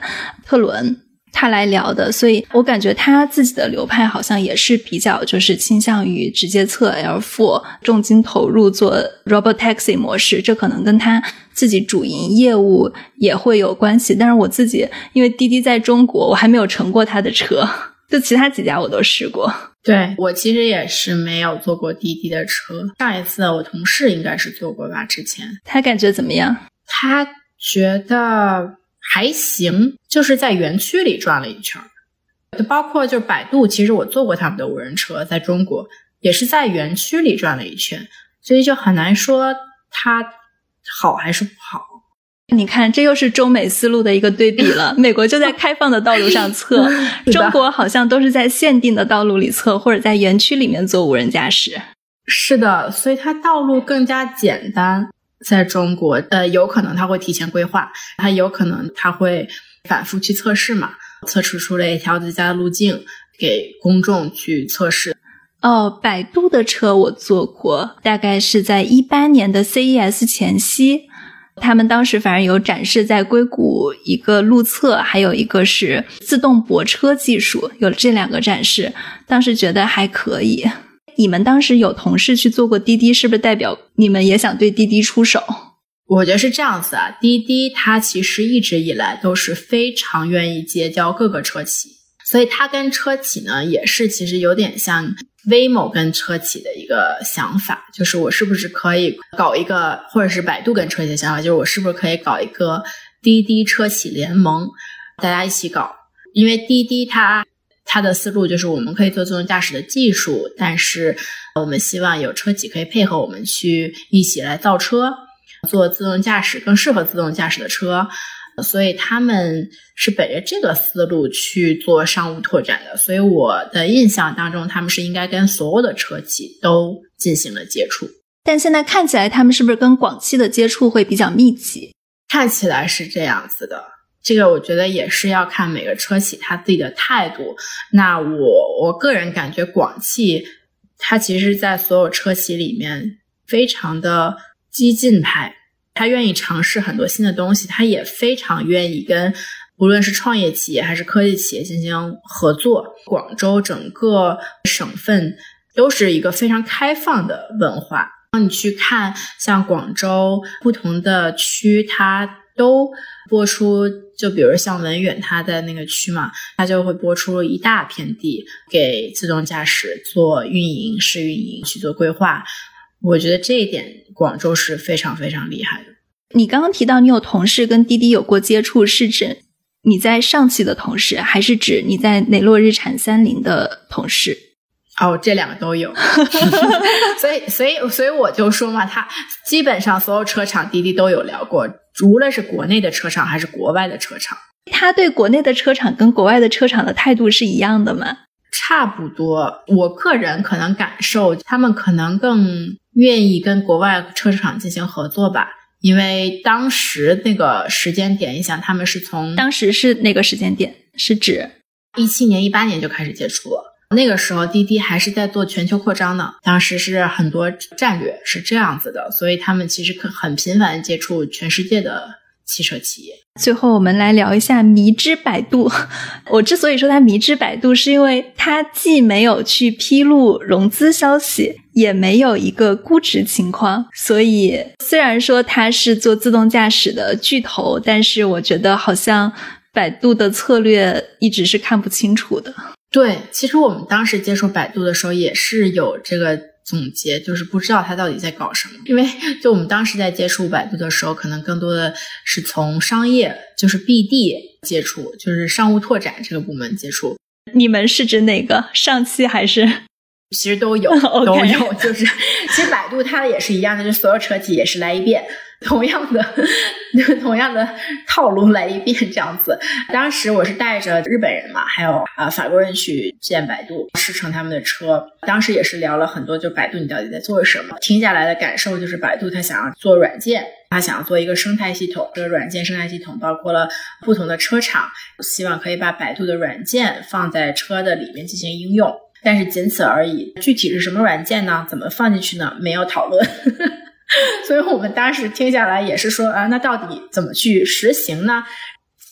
特伦。他来聊的，所以我感觉他自己的流派好像也是比较就是倾向于直接测 L4，重金投入做 Robot Taxi 模式，这可能跟他自己主营业务也会有关系。但是我自己因为滴滴在中国，我还没有乘过他的车，就其他几家我都试过。对我其实也是没有坐过滴滴的车，上一次我同事应该是坐过吧，之前他感觉怎么样？他觉得。还行，就是在园区里转了一圈就包括就是百度，其实我坐过他们的无人车，在中国也是在园区里转了一圈，所以就很难说它好还是不好。你看，这又是中美思路的一个对比了。美国就在开放的道路上测，中国好像都是在限定的道路里测，或者在园区里面做无人驾驶。是的，所以它道路更加简单。在中国，呃，有可能他会提前规划，他有可能他会反复去测试嘛，测试出了一条最佳的路径给公众去测试。哦，百度的车我坐过，大概是在一八年的 CES 前夕，他们当时反正有展示在硅谷一个路测，还有一个是自动泊车技术，有这两个展示，当时觉得还可以。你们当时有同事去做过滴滴，是不是代表你们也想对滴滴出手？我觉得是这样子啊，滴滴它其实一直以来都是非常愿意结交各个车企，所以它跟车企呢也是其实有点像 Waymo 跟车企的一个想法，就是我是不是可以搞一个，或者是百度跟车企的想法，就是我是不是可以搞一个滴滴车企联盟，大家一起搞，因为滴滴它。它的思路就是，我们可以做自动驾驶的技术，但是我们希望有车企可以配合我们去一起来造车，做自动驾驶更适合自动驾驶的车。所以他们是本着这个思路去做商务拓展的。所以我的印象当中，他们是应该跟所有的车企都进行了接触。但现在看起来，他们是不是跟广汽的接触会比较密集？看起来是这样子的。这个我觉得也是要看每个车企他自己的态度。那我我个人感觉，广汽它其实，在所有车企里面非常的激进派，他愿意尝试很多新的东西，他也非常愿意跟无论是创业企业还是科技企业进行合作。广州整个省份都是一个非常开放的文化。你去看，像广州不同的区，它都播出。就比如像文远，他在那个区嘛，他就会播出一大片地给自动驾驶做运营、试运营去做规划。我觉得这一点广州是非常非常厉害的。你刚刚提到你有同事跟滴滴有过接触，是指你在上汽的同事，还是指你在雷诺、日产、三菱的同事？哦，这两个都有。所以，所以，所以我就说嘛，他基本上所有车厂滴滴都有聊过。无论是国内的车厂还是国外的车厂，他对国内的车厂跟国外的车厂的态度是一样的吗？差不多。我个人可能感受，他们可能更愿意跟国外车厂进行合作吧，因为当时那个时间点，你想，他们是从当时是那个时间点，是指一七年、一八年就开始接触了。那个时候，滴滴还是在做全球扩张呢。当时是很多战略是这样子的，所以他们其实很很频繁接触全世界的汽车企业。最后，我们来聊一下迷之百度。我之所以说它迷之百度，是因为它既没有去披露融资消息，也没有一个估值情况。所以，虽然说它是做自动驾驶的巨头，但是我觉得好像百度的策略一直是看不清楚的。对，其实我们当时接触百度的时候也是有这个总结，就是不知道他到底在搞什么。因为 就我们当时在接触百度的时候，可能更多的是从商业，就是 BD 接触，就是商务拓展这个部门接触。你们是指哪个？上汽还是？其实都有 都有，就是其实百度它也是一样的，就所有车企也是来一遍。同样的，同样的套路来一遍这样子。当时我是带着日本人嘛，还有啊、法国人去见百度试乘他们的车。当时也是聊了很多，就百度你到底在做什么？听下来的感受就是，百度它想要做软件，它想要做一个生态系统。这个软件生态系统包括了不同的车厂，希望可以把百度的软件放在车的里面进行应用。但是仅此而已，具体是什么软件呢？怎么放进去呢？没有讨论。所以我们当时听下来也是说啊，那到底怎么去实行呢？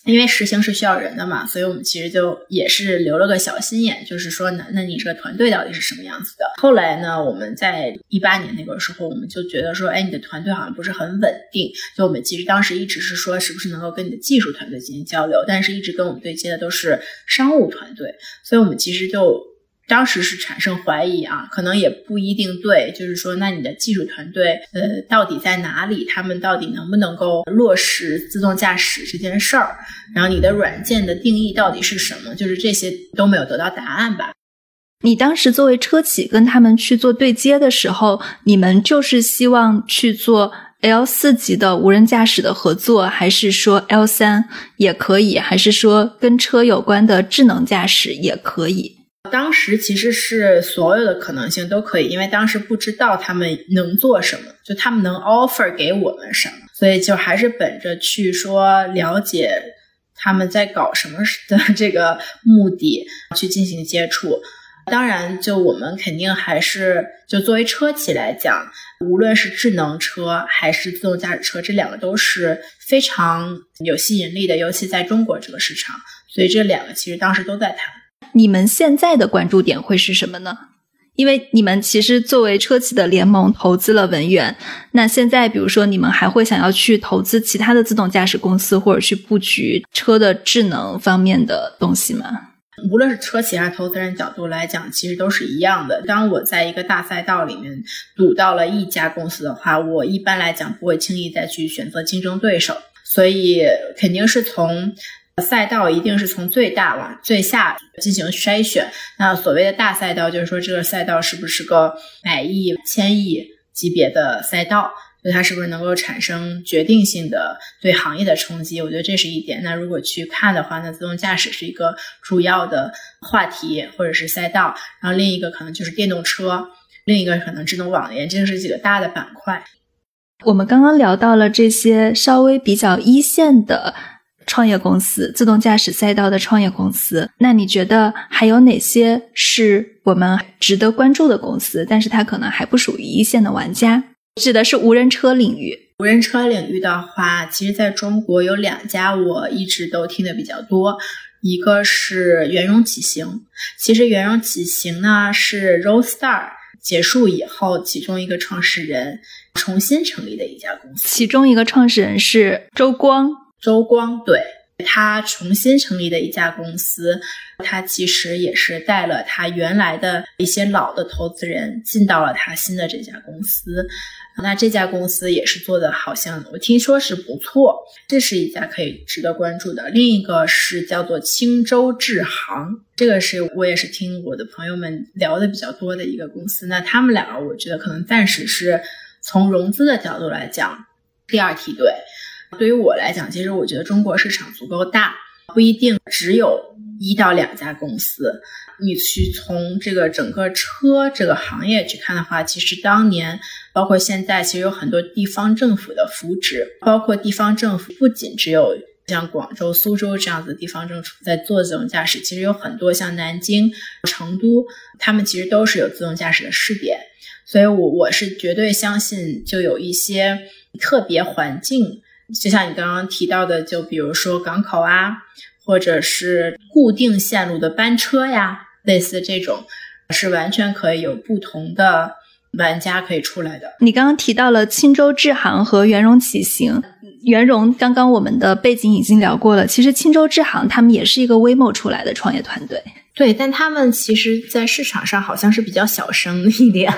因为实行是需要人的嘛，所以我们其实就也是留了个小心眼，就是说呢，那你这个团队到底是什么样子的？后来呢，我们在一八年那个时候，我们就觉得说，哎，你的团队好像不是很稳定。就我们其实当时一直是说，是不是能够跟你的技术团队进行交流，但是一直跟我们对接的都是商务团队，所以我们其实就。当时是产生怀疑啊，可能也不一定对，就是说，那你的技术团队呃到底在哪里？他们到底能不能够落实自动驾驶这件事儿？然后你的软件的定义到底是什么？就是这些都没有得到答案吧。你当时作为车企跟他们去做对接的时候，你们就是希望去做 L 四级的无人驾驶的合作，还是说 L 三也可以，还是说跟车有关的智能驾驶也可以？当时其实是所有的可能性都可以，因为当时不知道他们能做什么，就他们能 offer 给我们什么，所以就还是本着去说了解他们在搞什么的这个目的去进行接触。当然，就我们肯定还是就作为车企来讲，无论是智能车还是自动驾驶车，这两个都是非常有吸引力的，尤其在中国这个市场，所以这两个其实当时都在谈。你们现在的关注点会是什么呢？因为你们其实作为车企的联盟投资了文远，那现在比如说你们还会想要去投资其他的自动驾驶公司，或者去布局车的智能方面的东西吗？无论是车企还是投资人角度来讲，其实都是一样的。当我在一个大赛道里面赌到了一家公司的话，我一般来讲不会轻易再去选择竞争对手，所以肯定是从赛道一定是从最大往最下进行筛选。那所谓的大赛道，就是说这个赛道是不是个百亿、千亿级别的赛道？就它是不是能够产生决定性的对行业的冲击？我觉得这是一点。那如果去看的话，那自动驾驶是一个主要的话题或者是赛道，然后另一个可能就是电动车，另一个可能智能网联，这是几个大的板块。我们刚刚聊到了这些稍微比较一线的创业公司，自动驾驶赛道的创业公司。那你觉得还有哪些是我们值得关注的公司？但是它可能还不属于一线的玩家。指的是无人车领域。无人车领域的话，其实在中国有两家我一直都听的比较多，一个是圆融启行。其实圆融启行呢是 Roadstar 结束以后，其中一个创始人重新成立的一家公司。其中一个创始人是周光，周光对他重新成立的一家公司，他其实也是带了他原来的一些老的投资人进到了他新的这家公司。那这家公司也是做的，好像我听说是不错，这是一家可以值得关注的。另一个是叫做青州智行，这个是我也是听我的朋友们聊的比较多的一个公司。那他们两个，我觉得可能暂时是从融资的角度来讲，第二梯队。对于我来讲，其实我觉得中国市场足够大，不一定只有一到两家公司。你去从这个整个车这个行业去看的话，其实当年包括现在，其实有很多地方政府的扶持，包括地方政府不仅只有像广州、苏州这样子的地方政府在做自动驾驶，其实有很多像南京、成都，他们其实都是有自动驾驶的试点。所以我我是绝对相信，就有一些特别环境，就像你刚刚提到的，就比如说港口啊，或者是固定线路的班车呀。类似这种是完全可以有不同的玩家可以出来的。你刚刚提到了青州智行和圆融启行，圆融刚刚我们的背景已经聊过了。其实青州智行他们也是一个 WeMo 出来的创业团队，对，但他们其实在市场上好像是比较小声一点。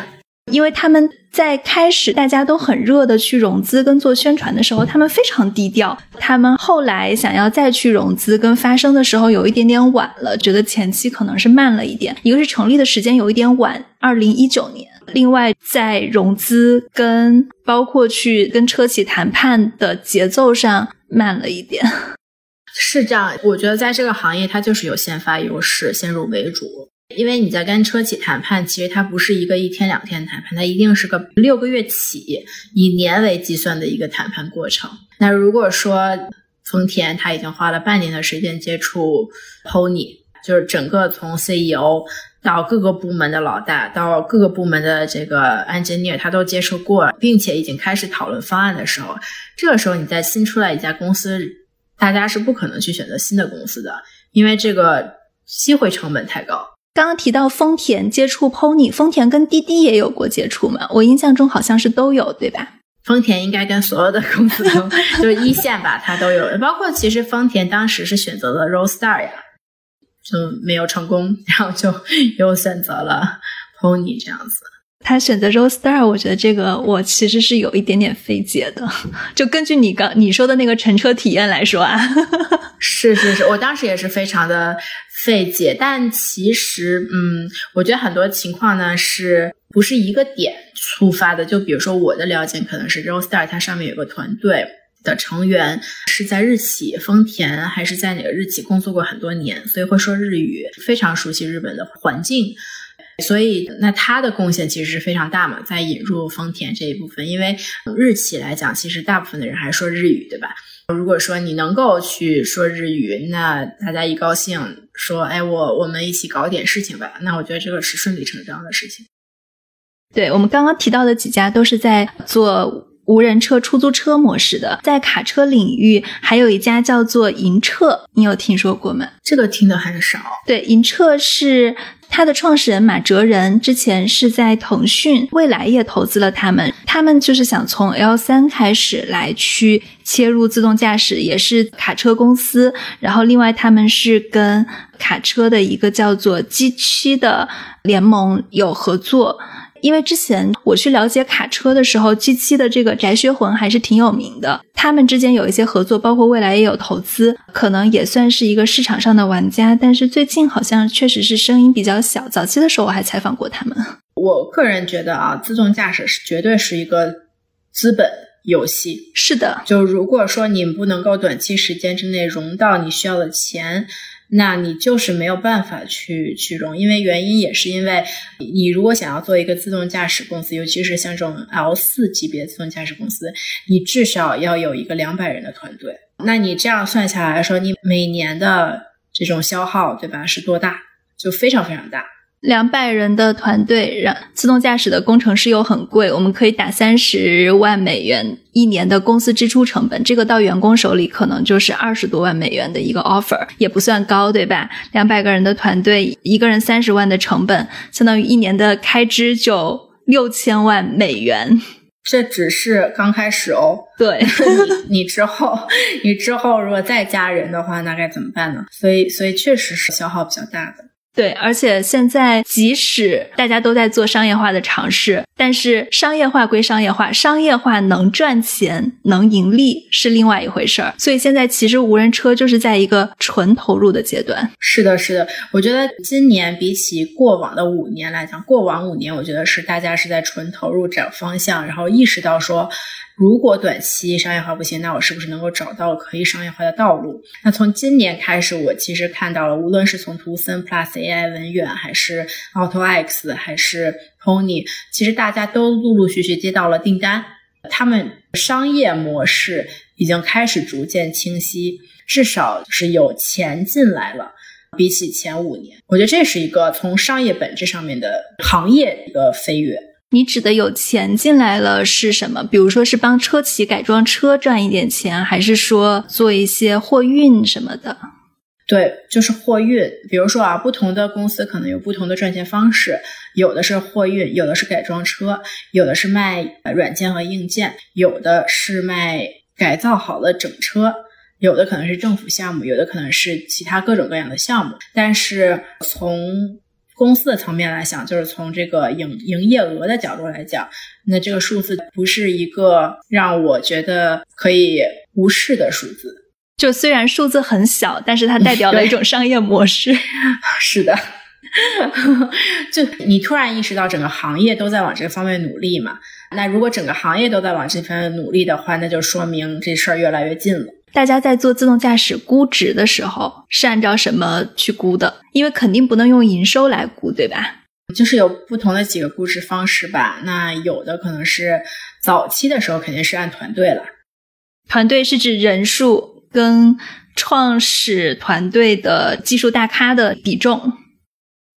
因为他们在开始大家都很热的去融资跟做宣传的时候，他们非常低调。他们后来想要再去融资跟发声的时候，有一点点晚了，觉得前期可能是慢了一点。一个是成立的时间有一点晚，二零一九年。另外，在融资跟包括去跟车企谈判的节奏上慢了一点。是这样，我觉得在这个行业，它就是有先发优势，先入为主。因为你在跟车企谈判，其实它不是一个一天两天谈判，它一定是个六个月起，以年为计算的一个谈判过程。那如果说丰田他已经花了半年的时间接触 Pony，就是整个从 CEO 到各个部门的老大，到各个部门的这个 engineer，他都接触过，并且已经开始讨论方案的时候，这个时候你在新出来一家公司，大家是不可能去选择新的公司的，因为这个机会成本太高。刚刚提到丰田接触 Pony，丰田跟滴滴也有过接触吗？我印象中好像是都有，对吧？丰田应该跟所有的公司都 就是一线吧，它都有。包括其实丰田当时是选择了 Roadstar 呀，就没有成功，然后就 又选择了 Pony 这样子。他选择 Roadstar，我觉得这个我其实是有一点点费解的。就根据你刚你说的那个乘车体验来说啊，是是是，我当时也是非常的。费解，但其实，嗯，我觉得很多情况呢，是不是一个点触发的？就比如说我的了解，可能是 r o s t a r 它上面有个团队的成员是在日企丰田，还是在哪个日企工作过很多年，所以会说日语，非常熟悉日本的环境。所以，那他的贡献其实是非常大嘛，在引入丰田这一部分，因为日企来讲，其实大部分的人还是说日语，对吧？如果说你能够去说日语，那大家一高兴，说，哎，我我们一起搞点事情吧，那我觉得这个是顺理成章的事情。对我们刚刚提到的几家都是在做无人车出租车模式的，在卡车领域还有一家叫做银澈，你有听说过吗？这个听的很少。对，银澈是。他的创始人马哲仁之前是在腾讯，未来也投资了他们。他们就是想从 L 三开始来去切入自动驾驶，也是卡车公司。然后另外他们是跟卡车的一个叫做 G 七的联盟有合作。因为之前我去了解卡车的时候，G7 的这个翟学魂还是挺有名的。他们之间有一些合作，包括未来也有投资，可能也算是一个市场上的玩家。但是最近好像确实是声音比较小。早期的时候我还采访过他们。我个人觉得啊，自动驾驶是绝对是一个资本游戏。是的，就如果说你不能够短期时间之内融到你需要的钱。那你就是没有办法去去融，因为原因也是因为你如果想要做一个自动驾驶公司，尤其是像这种 L 四级别自动驾驶公司，你至少要有一个两百人的团队。那你这样算下来说，你每年的这种消耗，对吧？是多大？就非常非常大。两百人的团队，让自动驾驶的工程师又很贵，我们可以打三十万美元一年的公司支出成本，这个到员工手里可能就是二十多万美元的一个 offer，也不算高，对吧？两百个人的团队，一个人三十万的成本，相当于一年的开支就六千万美元。这只是刚开始哦。对，你你之后，你之后如果再加人的话，那该怎么办呢？所以，所以确实是消耗比较大的。对，而且现在即使大家都在做商业化的尝试，但是商业化归商业化，商业化能赚钱、能盈利是另外一回事儿。所以现在其实无人车就是在一个纯投入的阶段。是的，是的，我觉得今年比起过往的五年来讲，过往五年我觉得是大家是在纯投入找方向，然后意识到说。如果短期商业化不行，那我是不是能够找到可以商业化的道路？那从今年开始，我其实看到了，无论是从图森 Plus AI 文远，还是 Auto X，还是 Pony，其实大家都陆陆续续接到了订单，他们商业模式已经开始逐渐清晰，至少是有钱进来了。比起前五年，我觉得这是一个从商业本质上面的行业一个飞跃。你指的有钱进来了是什么？比如说是帮车企改装车赚一点钱，还是说做一些货运什么的？对，就是货运。比如说啊，不同的公司可能有不同的赚钱方式，有的是货运，有的是改装车，有的是卖软件和硬件，有的是卖改造好的整车，有的可能是政府项目，有的可能是其他各种各样的项目。但是从公司的层面来讲，就是从这个营营业额的角度来讲，那这个数字不是一个让我觉得可以无视的数字。就虽然数字很小，但是它代表了一种商业模式。是的，就你突然意识到整个行业都在往这方面努力嘛？那如果整个行业都在往这方面努力的话，那就说明这事儿越来越近了。大家在做自动驾驶估值的时候是按照什么去估的？因为肯定不能用营收来估，对吧？就是有不同的几个估值方式吧。那有的可能是早期的时候肯定是按团队了，团队是指人数跟创始团队的技术大咖的比重。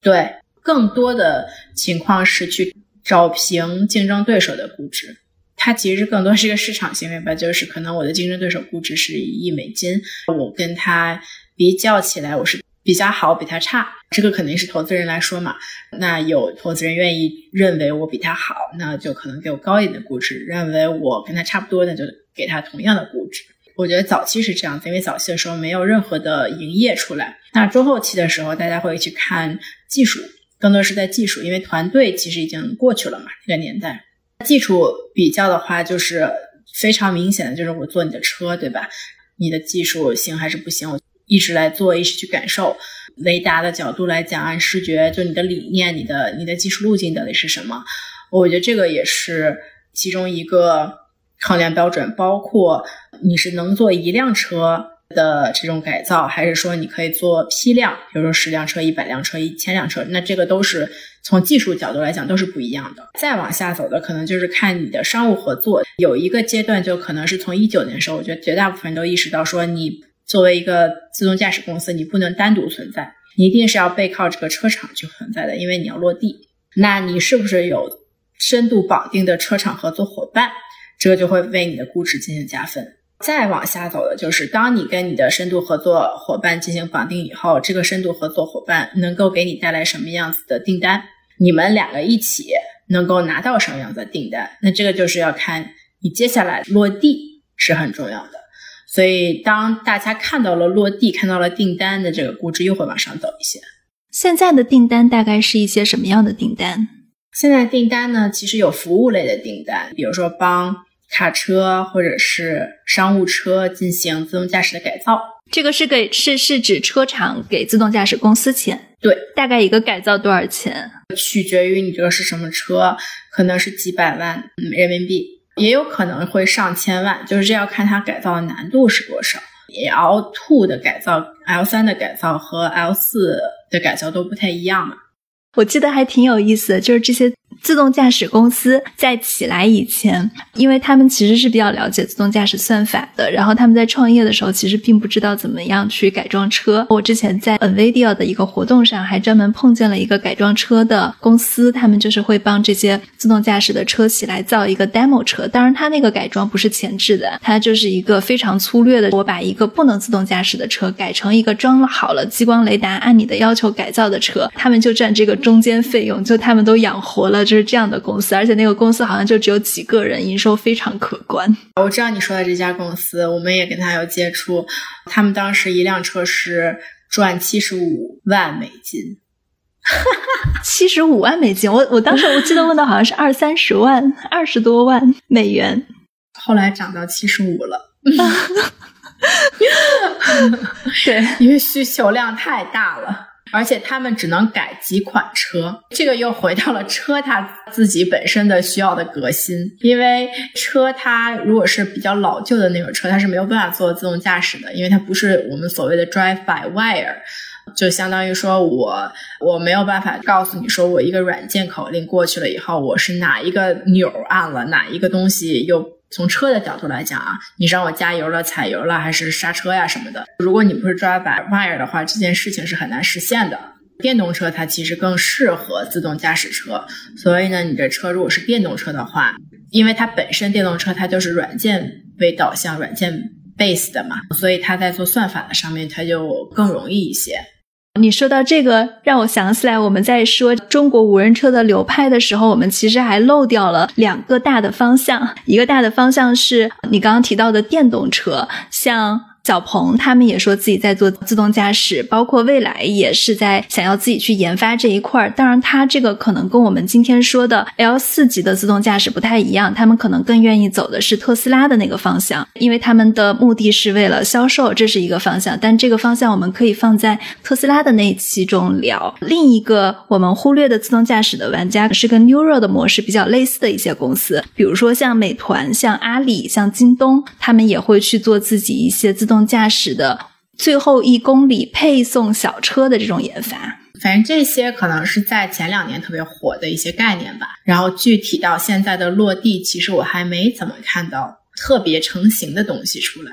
对，更多的情况是去找平竞争对手的估值。它其实更多是一个市场行为吧，就是可能我的竞争对手估值是一亿美金，我跟他比较起来，我是比较好，比他差，这个肯定是投资人来说嘛。那有投资人愿意认为我比他好，那就可能给我高一点的估值；认为我跟他差不多，那就给他同样的估值。我觉得早期是这样子，因为早期的时候没有任何的营业出来。那中后期的时候，大家会去看技术，更多是在技术，因为团队其实已经过去了嘛，这个年代。技术比较的话，就是非常明显的，就是我坐你的车，对吧？你的技术行还是不行？我一直来做，一直去感受。雷达的角度来讲，按视觉，就你的理念，你的你的技术路径到底是什么？我觉得这个也是其中一个衡量标准。包括你是能做一辆车的这种改造，还是说你可以做批量，比如说十辆车、一百辆车、一千辆车，那这个都是。从技术角度来讲都是不一样的。再往下走的可能就是看你的商务合作。有一个阶段就可能是从一九年的时候，我觉得绝大部分人都意识到说，你作为一个自动驾驶公司，你不能单独存在，你一定是要背靠这个车厂去存在的，因为你要落地。那你是不是有深度绑定的车厂合作伙伴？这个就会为你的估值进行加分。再往下走的就是，当你跟你的深度合作伙伴进行绑定以后，这个深度合作伙伴能够给你带来什么样子的订单？你们两个一起能够拿到什么样的订单？那这个就是要看你接下来落地是很重要的。所以，当大家看到了落地，看到了订单的这个估值又会往上走一些。现在的订单大概是一些什么样的订单？现在订单呢，其实有服务类的订单，比如说帮卡车或者是商务车进行自动驾驶的改造。这个是给是是指车厂给自动驾驶公司钱？对，大概一个改造多少钱？取决于你这个是什么车，可能是几百万人民币，也有可能会上千万，就是这要看它改造的难度是多少。L two 的改造、L 三的改造和 L 四的改造都不太一样嘛。我记得还挺有意思的，就是这些。自动驾驶公司在起来以前，因为他们其实是比较了解自动驾驶算法的，然后他们在创业的时候其实并不知道怎么样去改装车。我之前在 Nvidia 的一个活动上还专门碰见了一个改装车的公司，他们就是会帮这些自动驾驶的车企来造一个 demo 车。当然，他那个改装不是前置的，它就是一个非常粗略的，我把一个不能自动驾驶的车改成一个装了好了激光雷达，按你的要求改造的车，他们就赚这个中间费用，就他们都养活了。就是这样的公司，而且那个公司好像就只有几个人，营收非常可观。我知道你说的这家公司，我们也跟他有接触。他们当时一辆车是赚七十五万美金，七十五万美金。我我当时我记得问的好像是二三十万，二十多万美元。后来涨到七十五了 对，因为需求量太大了。而且他们只能改几款车，这个又回到了车它自己本身的需要的革新。因为车它如果是比较老旧的那种车，它是没有办法做自动驾驶的，因为它不是我们所谓的 drive by wire，就相当于说我我没有办法告诉你说我一个软件口令过去了以后，我是哪一个钮按了，哪一个东西又。从车的角度来讲啊，你让我加油了、踩油了，还是刹车呀什么的？如果你不是 drive by wire 的话，这件事情是很难实现的。电动车它其实更适合自动驾驶车，所以呢，你这车如果是电动车的话，因为它本身电动车它就是软件为导向、软件 base 的嘛，所以它在做算法的上面它就更容易一些。你说到这个，让我想起来，我们在说中国无人车的流派的时候，我们其实还漏掉了两个大的方向。一个大的方向是你刚刚提到的电动车，像小鹏他们也说自己在做自动驾驶，包括未来也是在想要自己去研发这一块儿。当然，它这个可能跟我们今天说的 L 四级的自动驾驶不太一样，他们可能更愿意走的是特斯拉的那个方向，因为他们的目的是为了销售，这是一个方向。但这个方向我们可以放在特斯拉的那一期中聊。另一个我们忽略的自动驾驶的玩家是跟 Neural 的模式比较类似的一些公司，比如说像美团、像阿里、像京东，他们也会去做自己一些自动。动驾驶的最后一公里配送小车的这种研发，反正这些可能是在前两年特别火的一些概念吧。然后具体到现在的落地，其实我还没怎么看到特别成型的东西出来。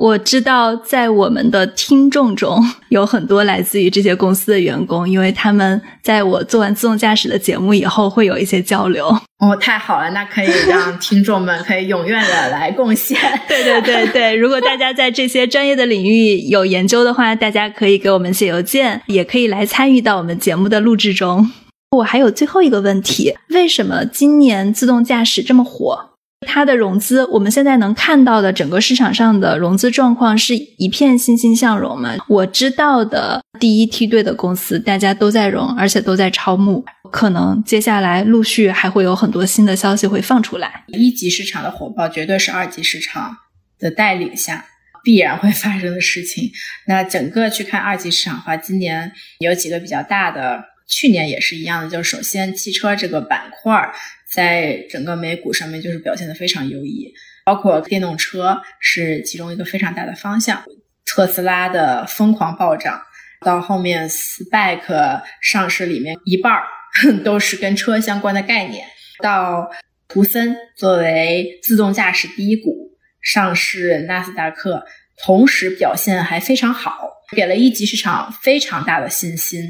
我知道，在我们的听众中有很多来自于这些公司的员工，因为他们在我做完自动驾驶的节目以后，会有一些交流。哦，太好了，那可以让听众们可以踊跃的来贡献。对对对对，如果大家在这些专业的领域有研究的话，大家可以给我们写邮件，也可以来参与到我们节目的录制中。我还有最后一个问题：为什么今年自动驾驶这么火？它的融资，我们现在能看到的整个市场上的融资状况是一片欣欣向荣吗？我知道的第一梯队的公司，大家都在融，而且都在招募，可能接下来陆续还会有很多新的消息会放出来。一级市场的火爆，绝对是二级市场的带领下必然会发生的事情。那整个去看二级市场的话，今年有几个比较大的，去年也是一样的，就是首先汽车这个板块。在整个美股上面就是表现的非常优异，包括电动车是其中一个非常大的方向。特斯拉的疯狂暴涨，到后面 SPAC 上市里面一半儿 都是跟车相关的概念。到图森作为自动驾驶第一股上市纳斯达克，同时表现还非常好，给了一级市场非常大的信心，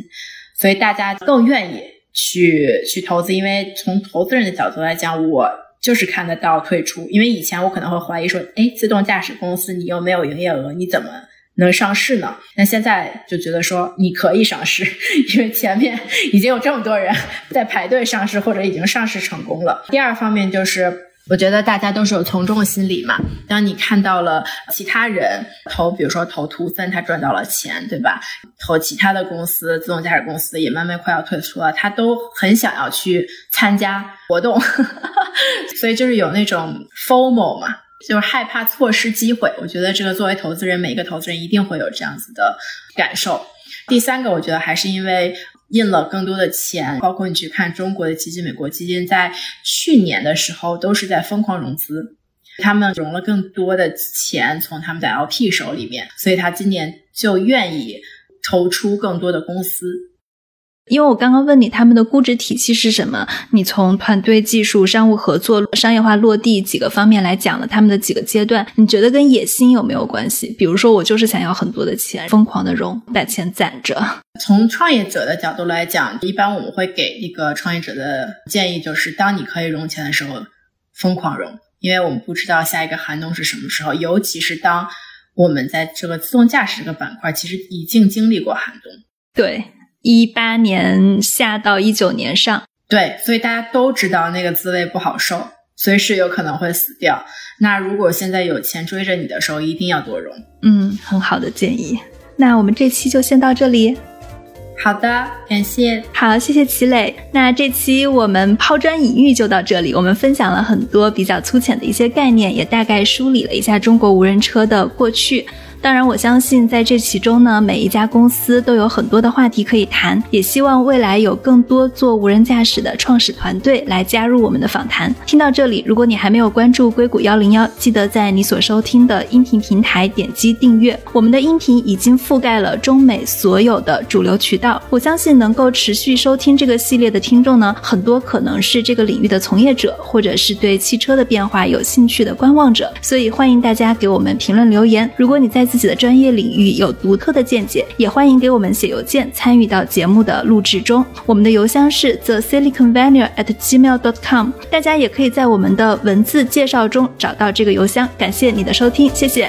所以大家更愿意。去去投资，因为从投资人的角度来讲，我就是看得到退出。因为以前我可能会怀疑说，哎，自动驾驶公司你又没有营业额，你怎么能上市呢？那现在就觉得说你可以上市，因为前面已经有这么多人在排队上市或者已经上市成功了。第二方面就是。我觉得大家都是有从众心理嘛。当你看到了其他人投，比如说投图森，他赚到了钱，对吧？投其他的公司，自动驾驶公司也慢慢快要退出了，他都很想要去参加活动，所以就是有那种 FOMO 嘛，就是害怕错失机会。我觉得这个作为投资人，每一个投资人一定会有这样子的感受。第三个，我觉得还是因为。印了更多的钱，包括你去看中国的基金、美国基金，在去年的时候都是在疯狂融资，他们融了更多的钱从他们的 LP 手里面，所以他今年就愿意投出更多的公司。因为我刚刚问你他们的估值体系是什么，你从团队、技术、商务合作、商业化落地几个方面来讲了他们的几个阶段，你觉得跟野心有没有关系？比如说我就是想要很多的钱，疯狂的融，把钱攒着。从创业者的角度来讲，一般我们会给一个创业者的建议就是，当你可以融钱的时候，疯狂融，因为我们不知道下一个寒冬是什么时候，尤其是当我们在这个自动驾驶这个板块，其实已经经历过寒冬。对。一八年下到一九年上，对，所以大家都知道那个滋味不好受，随时有可能会死掉。那如果现在有钱追着你的时候，一定要多融。嗯，很好的建议。那我们这期就先到这里。好的，感谢。好，谢谢齐磊。那这期我们抛砖引玉就到这里。我们分享了很多比较粗浅的一些概念，也大概梳理了一下中国无人车的过去。当然，我相信在这其中呢，每一家公司都有很多的话题可以谈。也希望未来有更多做无人驾驶的创始团队来加入我们的访谈。听到这里，如果你还没有关注硅谷幺零幺，记得在你所收听的音频平台点击订阅。我们的音频已经覆盖了中美所有的主流渠道。我相信能够持续收听这个系列的听众呢，很多可能是这个领域的从业者，或者是对汽车的变化有兴趣的观望者。所以欢迎大家给我们评论留言。如果你在自己的专业领域有独特的见解，也欢迎给我们写邮件参与到节目的录制中。我们的邮箱是 the silicon valley at gmail dot com，大家也可以在我们的文字介绍中找到这个邮箱。感谢你的收听，谢谢。